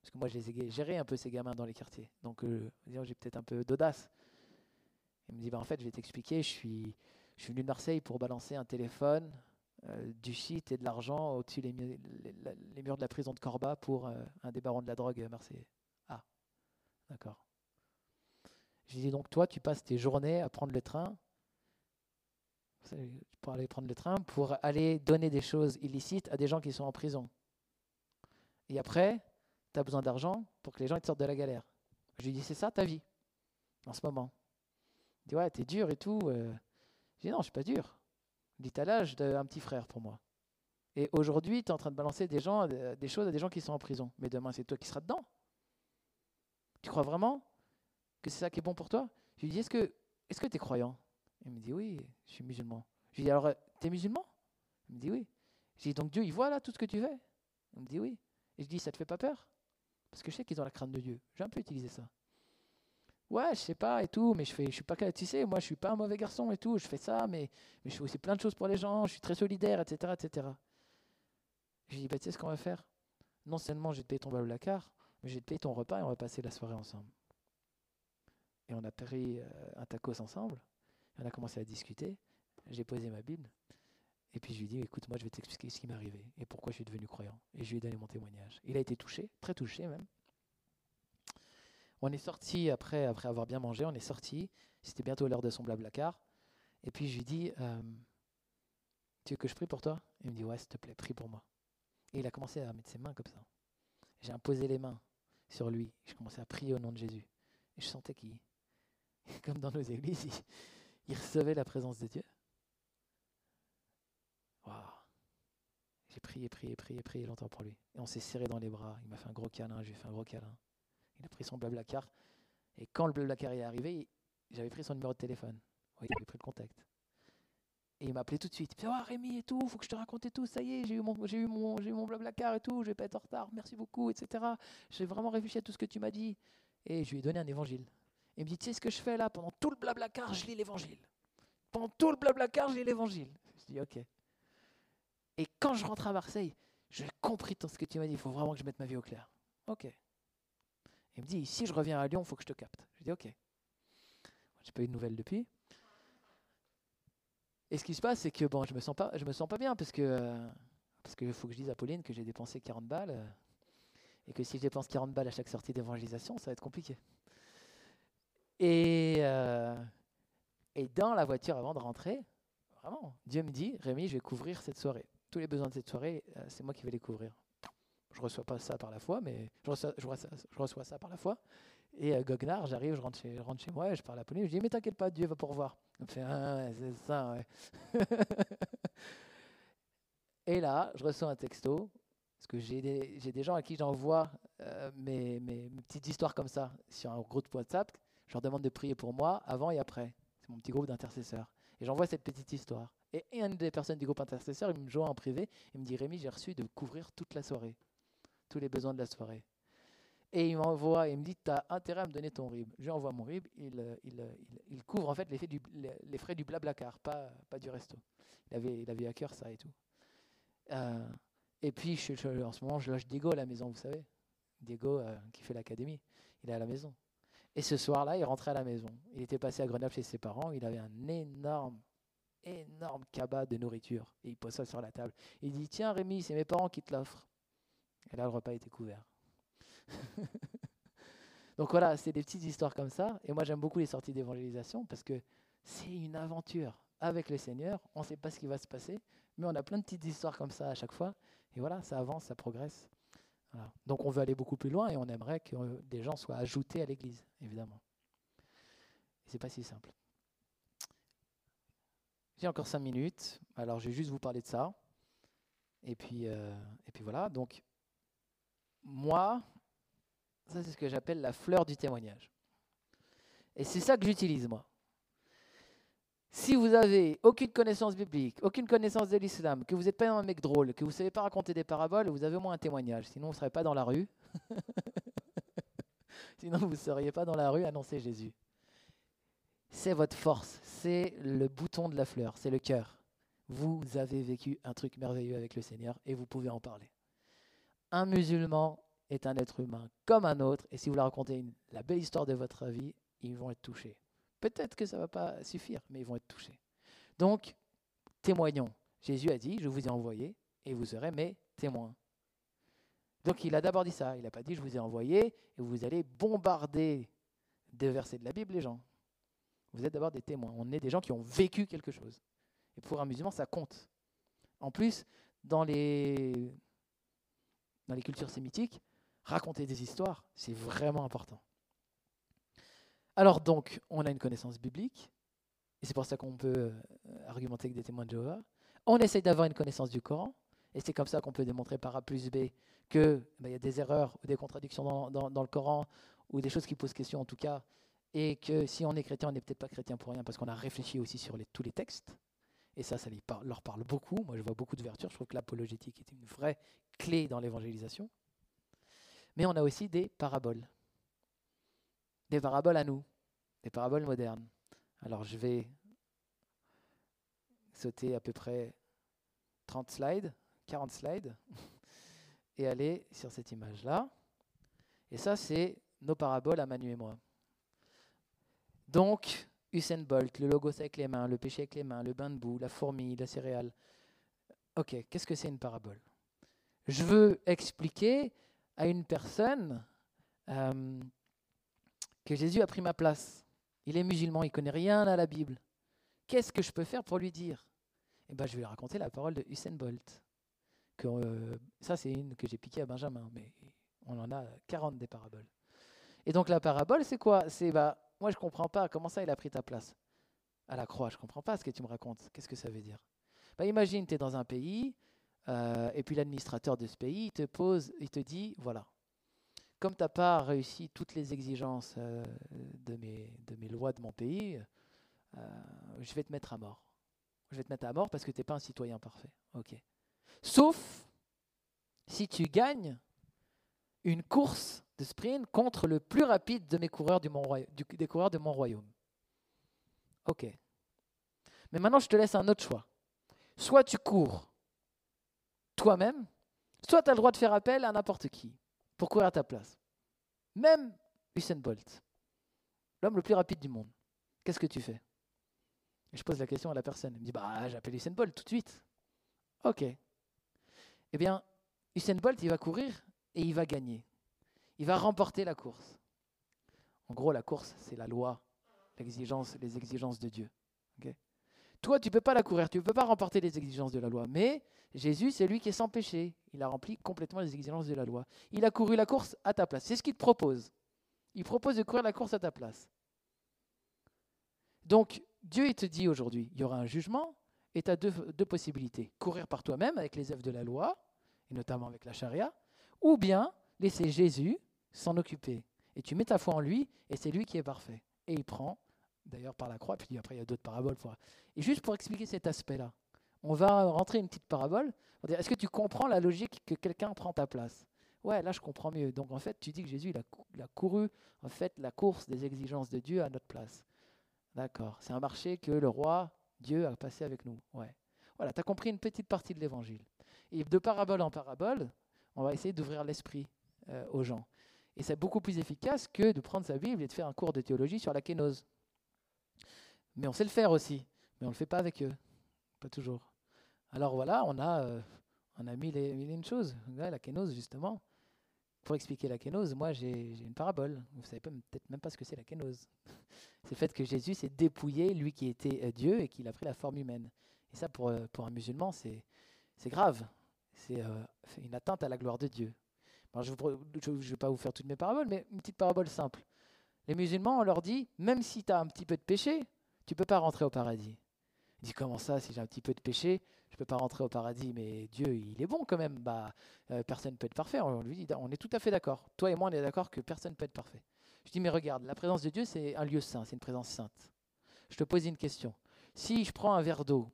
Parce que moi, je les ai gérés un peu ces gamins dans les quartiers. Donc, euh, j'ai peut-être un peu d'audace. Il me dit, bah, en fait, je vais t'expliquer, je suis, je suis venu de Marseille pour balancer un téléphone, euh, du shit et de l'argent au-dessus des les, murs de la prison de Corba pour euh, un des barons de la drogue marseillais. Ah, d'accord. Je dis donc, toi, tu passes tes journées à prendre le train, pour aller prendre le train, pour aller donner des choses illicites à des gens qui sont en prison. Et après, tu as besoin d'argent pour que les gens te sortent de la galère. Je lui dis, c'est ça ta vie, en ce moment. Il dit, ouais, t'es dur et tout. Euh. Je dis, non, je suis pas dur. Il dit, t'as l'âge d'un petit frère pour moi. Et aujourd'hui, tu es en train de balancer des, gens, euh, des choses à des gens qui sont en prison. Mais demain, c'est toi qui seras dedans. Tu crois vraiment que c'est ça qui est bon pour toi? Je lui dis, est-ce que est-ce que tu es croyant? Il me dit, oui, je suis musulman. Je lui dis, alors, tu es musulman? Il me dit, oui. Je lui dis, donc Dieu, il voit là tout ce que tu fais? Il me dit, oui. Et je dis, ça te fait pas peur? Parce que je sais qu'ils ont la crainte de Dieu. J'ai un peu utilisé ça. Ouais, je sais pas et tout, mais je fais, je suis pas, tu sais, moi je suis pas un mauvais garçon et tout, je fais ça, mais, mais je fais aussi plein de choses pour les gens, je suis très solidaire, etc., etc. Je dis, bah, tu sais ce qu'on va faire? Non seulement je vais te payer ton car, mais je vais te payer ton repas et on va passer la soirée ensemble. Et on a pris euh, un tacos ensemble, on a commencé à discuter, j'ai posé ma Bible, et puis je lui ai dit, écoute, moi je vais t'expliquer ce qui m'est arrivé et pourquoi je suis devenu croyant. Et je lui ai donné mon témoignage. Il a été touché, très touché même. On est sorti après, après avoir bien mangé, on est sorti. C'était bientôt l'heure de son blablacar. Et puis je lui ai dit, euh, tu veux que je prie pour toi? Il me dit, ouais, s'il te plaît, prie pour moi. Et il a commencé à mettre ses mains comme ça. J'ai imposé les mains sur lui. Je commençais à prier au nom de Jésus. Et je sentais qu'il, comme dans nos églises, il recevait la présence de Dieu. J'ai prié, prié, prié, prié longtemps pour lui. Et on s'est serré dans les bras. Il m'a fait un gros câlin, j'ai fait un gros câlin. Il a pris son blablacar. Et quand le blablacar est arrivé, j'avais pris son numéro de téléphone. il avait pris le contact. Et il m'a appelé tout de suite. Il fait oh, Rémi et tout, faut que je te raconte tout. Ça y est, j'ai eu mon, j'ai eu mon, j'ai eu mon et tout. Je vais pas être en retard. Merci beaucoup, etc. J'ai vraiment réfléchi à tout ce que tu m'as dit. Et je lui ai donné un évangile. Il me dit, tu sais ce que je fais là? Pendant tout le blablacar, je lis l'évangile. Pendant tout le blablacar, je lis l'évangile. Je dis, ok. Et quand je rentre à Marseille, j'ai compris tout ce que tu m'as dit. Il faut vraiment que je mette ma vie au clair. Ok. Il me dit, si je reviens à Lyon, il faut que je te capte. Je dis, ok. J'ai pas eu de nouvelles depuis. Et ce qui se passe, c'est que bon, je me sens pas, je me sens pas bien parce que parce qu'il faut que je dise à Pauline que j'ai dépensé 40 balles euh, et que si je dépense 40 balles à chaque sortie d'évangélisation, ça va être compliqué. Et euh, Et dans la voiture, avant de rentrer, vraiment, Dieu me dit, Rémi, je vais couvrir cette soirée. Tous les besoins de cette soirée, euh, c'est moi qui vais les couvrir. Je reçois pas ça par la foi, mais je reçois, ça, par la foi. Et euh, Goguenard, j'arrive, je rentre chez, je rentre chez moi, je parle à Pauline, je dis, mais t'inquiète pas, Dieu va pourvoir. Il me fait, ah c'est ça, ouais. et là, je reçois un texto, parce que j'ai des, gens à qui j'envoie euh, mes, mes, petites histoires comme ça sur un groupe WhatsApp. Je leur demande de prier pour moi avant et après. C'est mon petit groupe d'intercesseurs. Et j'envoie cette petite histoire. Et une des personnes du groupe intercesseur, il me joint en privé. Il me dit Rémi, j'ai reçu de couvrir toute la soirée, tous les besoins de la soirée. Et il m'envoie, il me dit Tu as intérêt à me donner ton RIB. Je lui envoie mon RIB. Il, euh, euh, couvre en fait les, du, les, frais pas, pas du resto. Il avait, à cœur ça et tout. Euh, et puis, en ce moment, je lâche Diego à la maison, vous savez. Diego qui fait l'académie. Il est à la maison. Et ce soir-là, il rentrait à la maison. Il était passé à Grenoble chez ses parents. Il avait un énorme, énorme cabas de nourriture. Et il pose ça sur la table. Il dit Tiens, Rémi, c'est mes parents qui te l'offrent. Et là, le repas était couvert. Donc voilà, c'est des petites histoires comme ça. Et moi, j'aime beaucoup les sorties d'évangélisation parce que c'est une aventure avec le Seigneur. On ne sait pas ce qui va se passer, mais on a plein de petites histoires comme ça à chaque fois. Et voilà, ça avance, ça progresse. Donc on veut aller beaucoup plus loin et on aimerait que euh, des gens soient ajoutés à l'Église, évidemment. C'est pas si simple. J'ai encore cinq minutes, alors je vais juste vous parler de ça. Et puis, euh, et puis voilà, donc moi, ça c'est ce que j'appelle la fleur du témoignage. Et c'est ça que j'utilise moi. Si vous avez aucune connaissance biblique, aucune connaissance de l'islam, que vous n'êtes pas un mec drôle, que vous ne savez pas raconter des paraboles, vous avez au moins un témoignage. Sinon, vous ne serez pas dans la rue. Sinon, vous ne seriez pas dans la rue annoncer Jésus. C'est votre force, c'est le bouton de la fleur, c'est le cœur. Vous avez vécu un truc merveilleux avec le Seigneur et vous pouvez en parler. Un musulman est un être humain comme un autre, et si vous leur racontez la belle histoire de votre vie, ils vont être touchés. Peut-être que ça ne va pas suffire, mais ils vont être touchés. Donc, témoignons. Jésus a dit, je vous ai envoyé et vous serez mes témoins. Donc il a d'abord dit ça, il n'a pas dit je vous ai envoyé et vous allez bombarder des versets de la Bible les gens. Vous êtes d'abord des témoins, on est des gens qui ont vécu quelque chose. Et pour un musulman, ça compte. En plus, dans les, dans les cultures sémitiques, raconter des histoires, c'est vraiment important. Alors donc, on a une connaissance biblique, et c'est pour ça qu'on peut euh, argumenter avec des témoins de Jéhovah. On essaye d'avoir une connaissance du Coran, et c'est comme ça qu'on peut démontrer par A plus B qu'il bah, y a des erreurs ou des contradictions dans, le Coran, ou des choses qui posent question en tout cas, et que si on est chrétien, on n'est peut-être pas chrétien pour rien, parce qu'on a réfléchi aussi sur tous les textes, et ça, ça leur parle beaucoup. Moi, je vois beaucoup de vertus. Je trouve que l'apologétique est une vraie clé dans l'évangélisation. Mais on a aussi des paraboles des paraboles à nous, des paraboles modernes. Alors je vais sauter à peu près 30 slides, 40 slides, et aller sur cette image-là. Et ça, c'est nos paraboles à Manu et moi. Donc, Usain Bolt, le logos avec les mains, le péché avec les mains, le bain de boue, la fourmi, la céréale. Ok, qu'est-ce que c'est une parabole? Je veux expliquer à une personne euh, que Jésus a pris ma place. Il est musulman, il connaît rien à la Bible. Qu'est-ce que je peux faire pour lui dire? Eh ben, je vais lui raconter la parole de Usain Bolt. Euh, ça, c'est une que j'ai piquée à Benjamin, mais on en a 40 des paraboles. Et donc la parabole, c'est quoi? C'est bah, moi, je comprends pas. Comment ça, il a pris ta place à la croix Je comprends pas ce que tu me racontes. Qu'est-ce que ça veut dire? Bah, Imagine, tu es dans un pays, euh, et puis l'administrateur de ce pays, il te pose, il te dit, voilà, comme tu n'as pas réussi toutes les exigences euh, de, mes, lois de mon pays, euh, je vais te mettre à mort. Je vais te mettre à mort parce que tu n'es pas un citoyen parfait. Sauf si tu gagnes une course de sprint contre le plus rapide de coureurs du, des coureurs de mon royaume. Ok. Mais maintenant, je te laisse un autre choix. Soit tu cours toi-même, soit tu as le droit de faire appel à n'importe qui pour courir à ta place? Même Usain Bolt, l'homme le plus rapide du monde. Qu'est-ce que tu fais? Je pose la question à la personne. Elle me dit Bah, j'appelle Usain Bolt tout de suite. Ok. Eh bien, Usain Bolt, il va courir et il va gagner. Il va remporter la course. En gros, la course, c'est la loi, l'exigence, les exigences de Dieu. Toi, tu ne peux pas la courir, tu ne peux pas remporter les exigences de la loi. Mais Jésus, c'est lui qui est sans péché. Il a rempli complètement les exigences de la loi. Il a couru la course à ta place. C'est ce qu'il te propose. Il propose de courir la course à ta place. Donc, Dieu, il te dit aujourd'hui, il y aura un jugement, et tu as deux, possibilités. Courir par toi-même avec les œuvres de la loi, et notamment avec la charia, ou bien laisser Jésus s'en occuper. Et tu mets ta foi en lui, et c'est lui qui est parfait. Et il prend d'ailleurs par la croix, puis après il y a d'autres paraboles. Et juste pour expliquer cet aspect-là, on va rentrer une petite parabole. Est-ce que tu comprends la logique que quelqu'un prend ta place? Ouais, là je comprends mieux. Donc en fait, tu dis que Jésus il a, couru en fait la course des exigences de Dieu à notre place. D'accord. C'est un marché que le roi Dieu a passé avec nous. Ouais. Voilà, tu as compris une petite partie de l'évangile. Et de parabole en parabole, on va essayer d'ouvrir l'esprit euh, aux gens. Et c'est beaucoup plus efficace que de prendre sa Bible et de faire un cours de théologie sur la kénose. Mais on sait le faire aussi, mais on ne le fait pas avec eux. Pas toujours. Alors voilà, on a, euh, on a mis les, une chose. la kénose, justement. Pour expliquer la kénose, moi j'ai une parabole. Vous ne savez peut-être même pas ce que c'est la kénose. c'est le fait que Jésus s'est dépouillé, lui qui était euh, Dieu, et qu'il a pris la forme humaine. Et ça, pour, euh, pour un musulman, c'est grave. C'est une atteinte à la gloire de Dieu. je ne vais pas vous faire toutes mes paraboles, mais une petite parabole simple. Les musulmans, on leur dit, même si tu as un petit peu de péché, tu peux pas rentrer au paradis. Dit comment ça, si j'ai un petit peu de péché, je peux pas rentrer au paradis, mais Dieu, il est bon quand même. Bah, euh, personne ne peut être parfait. On lui dit, on est tout à fait d'accord. Toi et moi, on est d'accord que personne ne peut être parfait. Je dis, mais regarde, la présence de Dieu, c'est un lieu saint, c'est une présence sainte. Je te pose une question. Si je prends un verre d'eau,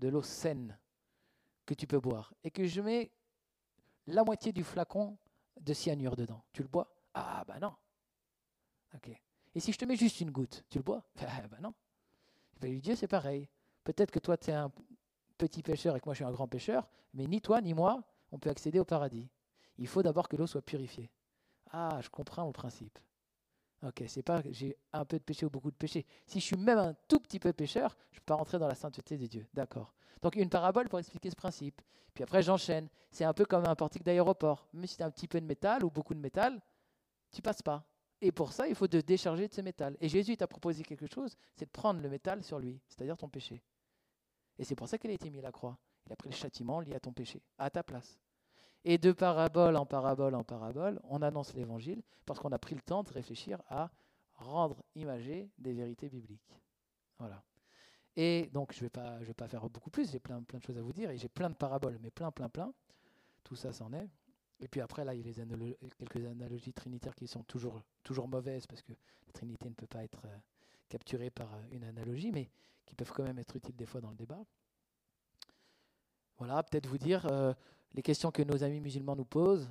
de l'eau saine que tu peux boire, et que je mets la moitié du flacon de cyanure dedans, tu le bois? Ah, bah non. Ok. Et si je te mets juste une goutte, tu le bois? Bah non. Dieu, c'est pareil. Peut-être que toi, tu es un petit pêcheur et que moi, je suis un grand pêcheur, mais ni toi ni moi, on peut accéder au paradis. Il faut d'abord que l'eau soit purifiée. Ah, je comprends le principe. Ok, c'est pas que j'ai un peu de péché ou beaucoup de péché. Si je suis même un tout petit peu pécheur, je ne peux pas rentrer dans la sainteté de Dieu. D'accord. Donc une parabole pour expliquer ce principe. Puis après, j'enchaîne. C'est un peu comme un portique d'aéroport. Même si tu as un petit peu de métal ou beaucoup de métal, tu passes pas. Et pour ça, il faut te décharger de ce métal. Et Jésus t'a proposé quelque chose, c'est de prendre le métal sur lui, c'est-à-dire ton péché. Et c'est pour ça qu'il a été mis à la croix. Il a pris le châtiment lié à ton péché, à ta place. Et de parabole en parabole en parabole, on annonce l'évangile parce qu'on a pris le temps de réfléchir à rendre imagé des vérités bibliques. Voilà. Et donc, je ne vais, pas, faire beaucoup plus, j'ai plein, de choses à vous dire, et j'ai plein de paraboles, mais plein, plein, plein. Tout ça, c'en est. Et puis après, là, il y a quelques analogies trinitaires qui sont toujours, toujours mauvaises parce que la Trinité ne peut pas être euh, capturée par euh, une analogie, mais qui peuvent quand même être utiles des fois dans le débat. Voilà, peut-être vous dire euh, les questions que nos amis musulmans nous posent.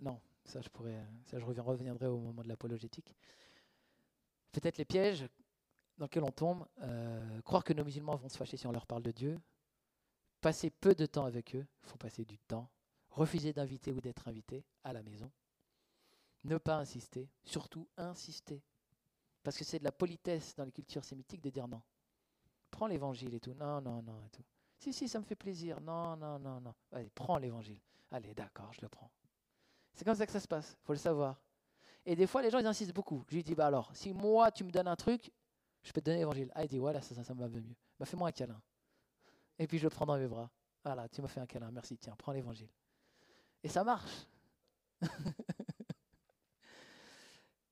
non, ça je pourrais, ça je reviendrai au moment de l'apologétique. Peut-être les pièges dans lesquels on tombe. croire que nos musulmans vont se fâcher si on leur parle de Dieu. Passer peu de temps avec eux. Il faut passer du temps refuser d'inviter ou d'être invité à la maison, ne pas insister, surtout insister, parce que c'est de la politesse dans les cultures sémitiques de dire non. Prends l'évangile et tout, non, non, non, et tout. Si, si, ça me fait plaisir, non, non, non, non. Allez, prends l'évangile. Allez, d'accord, je le prends. C'est comme ça que ça se passe, faut le savoir. Et des fois, les gens, ils insistent beaucoup. Je lui dis, bah alors, si moi, tu me donnes un truc, je peux te donner l'évangile. Ah, il dit, voilà, ça, ça, ça me va mieux. Bah, fais-moi un câlin. Et puis, je le prends dans mes bras. Voilà, tu m'as fait un câlin, merci, tiens, prends l'évangile. Et ça marche.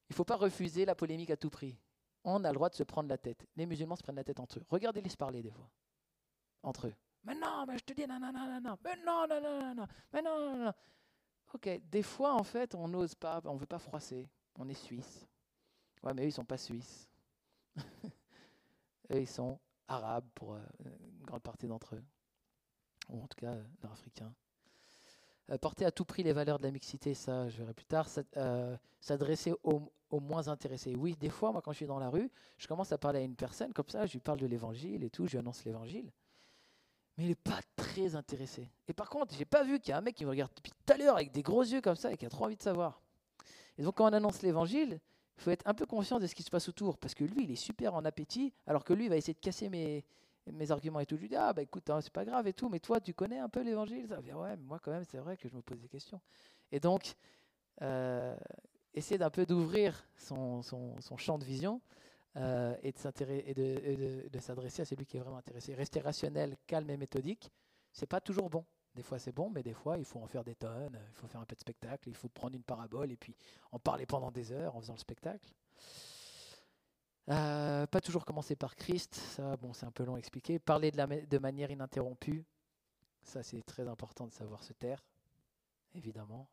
Il ne faut pas refuser la polémique à tout prix. On a le droit de se prendre la tête. Les musulmans se prennent la tête entre eux. Regardez-les se parler des fois. Entre eux. Mais non, mais je te dis non, non, non, non, Mais non, non, non, non, Mais non, non, non. Ok, des fois, en fait, on n'ose pas, on ne veut pas froisser. On est suisse. Ouais, mais eux, ils ne sont pas suisses. eux, ils sont arabes pour euh, une grande partie d'entre eux. Ou en tout cas, euh, nord-africains. Euh, porter à tout prix les valeurs de la mixité, ça je verrai plus tard, euh, s'adresser aux, moins intéressés. Oui, des fois, moi quand je suis dans la rue, je commence à parler à une personne comme ça, je lui parle de l'évangile et tout, je lui annonce l'évangile. Mais il n'est pas très intéressé. Et par contre, j'ai pas vu qu'il y a un mec qui me regarde depuis tout à l'heure avec des gros yeux comme ça et qui a trop envie de savoir. Et donc quand on annonce l'évangile, il faut être un peu conscient de ce qui se passe autour, parce que lui, il est super en appétit, alors que lui, il va essayer de casser mes, mes arguments et tout. Je lui dis, ah bah écoute, hein, c'est pas grave et tout, mais toi, tu connais un peu l'évangile? Ça vient, ouais, mais moi quand même, c'est vrai que je me pose des questions. Et donc, euh, essayer d'un peu d'ouvrir son, son, champ de vision euh, et de, de, s'adresser à celui qui est vraiment intéressé. Rester rationnel, calme et méthodique, c'est pas toujours bon. Des fois c'est bon, mais des fois il faut en faire des tonnes, il faut faire un peu de spectacle, il faut prendre une parabole et puis en parler pendant des heures en faisant le spectacle. Euh, pas toujours commencer par Christ, ça bon c'est un peu long à expliquer. Parler de, la, de manière ininterrompue, ça c'est très important de savoir se taire, évidemment.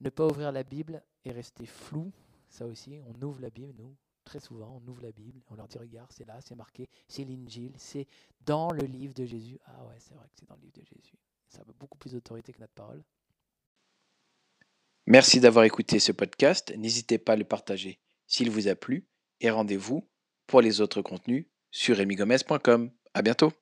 Ne pas ouvrir la Bible et rester flou, ça aussi, on ouvre la Bible, nous, très souvent, on ouvre la Bible, on leur dit regarde, c'est là, c'est marqué, c'est l'Injil, c'est dans le livre de Jésus. Ah ouais, c'est vrai que c'est dans le livre de Jésus. Ça a beaucoup plus d'autorité que notre parole. Merci d'avoir écouté ce podcast. N'hésitez pas à le partager s'il vous a plu et rendez-vous pour les autres contenus sur remigomez.com. À bientôt.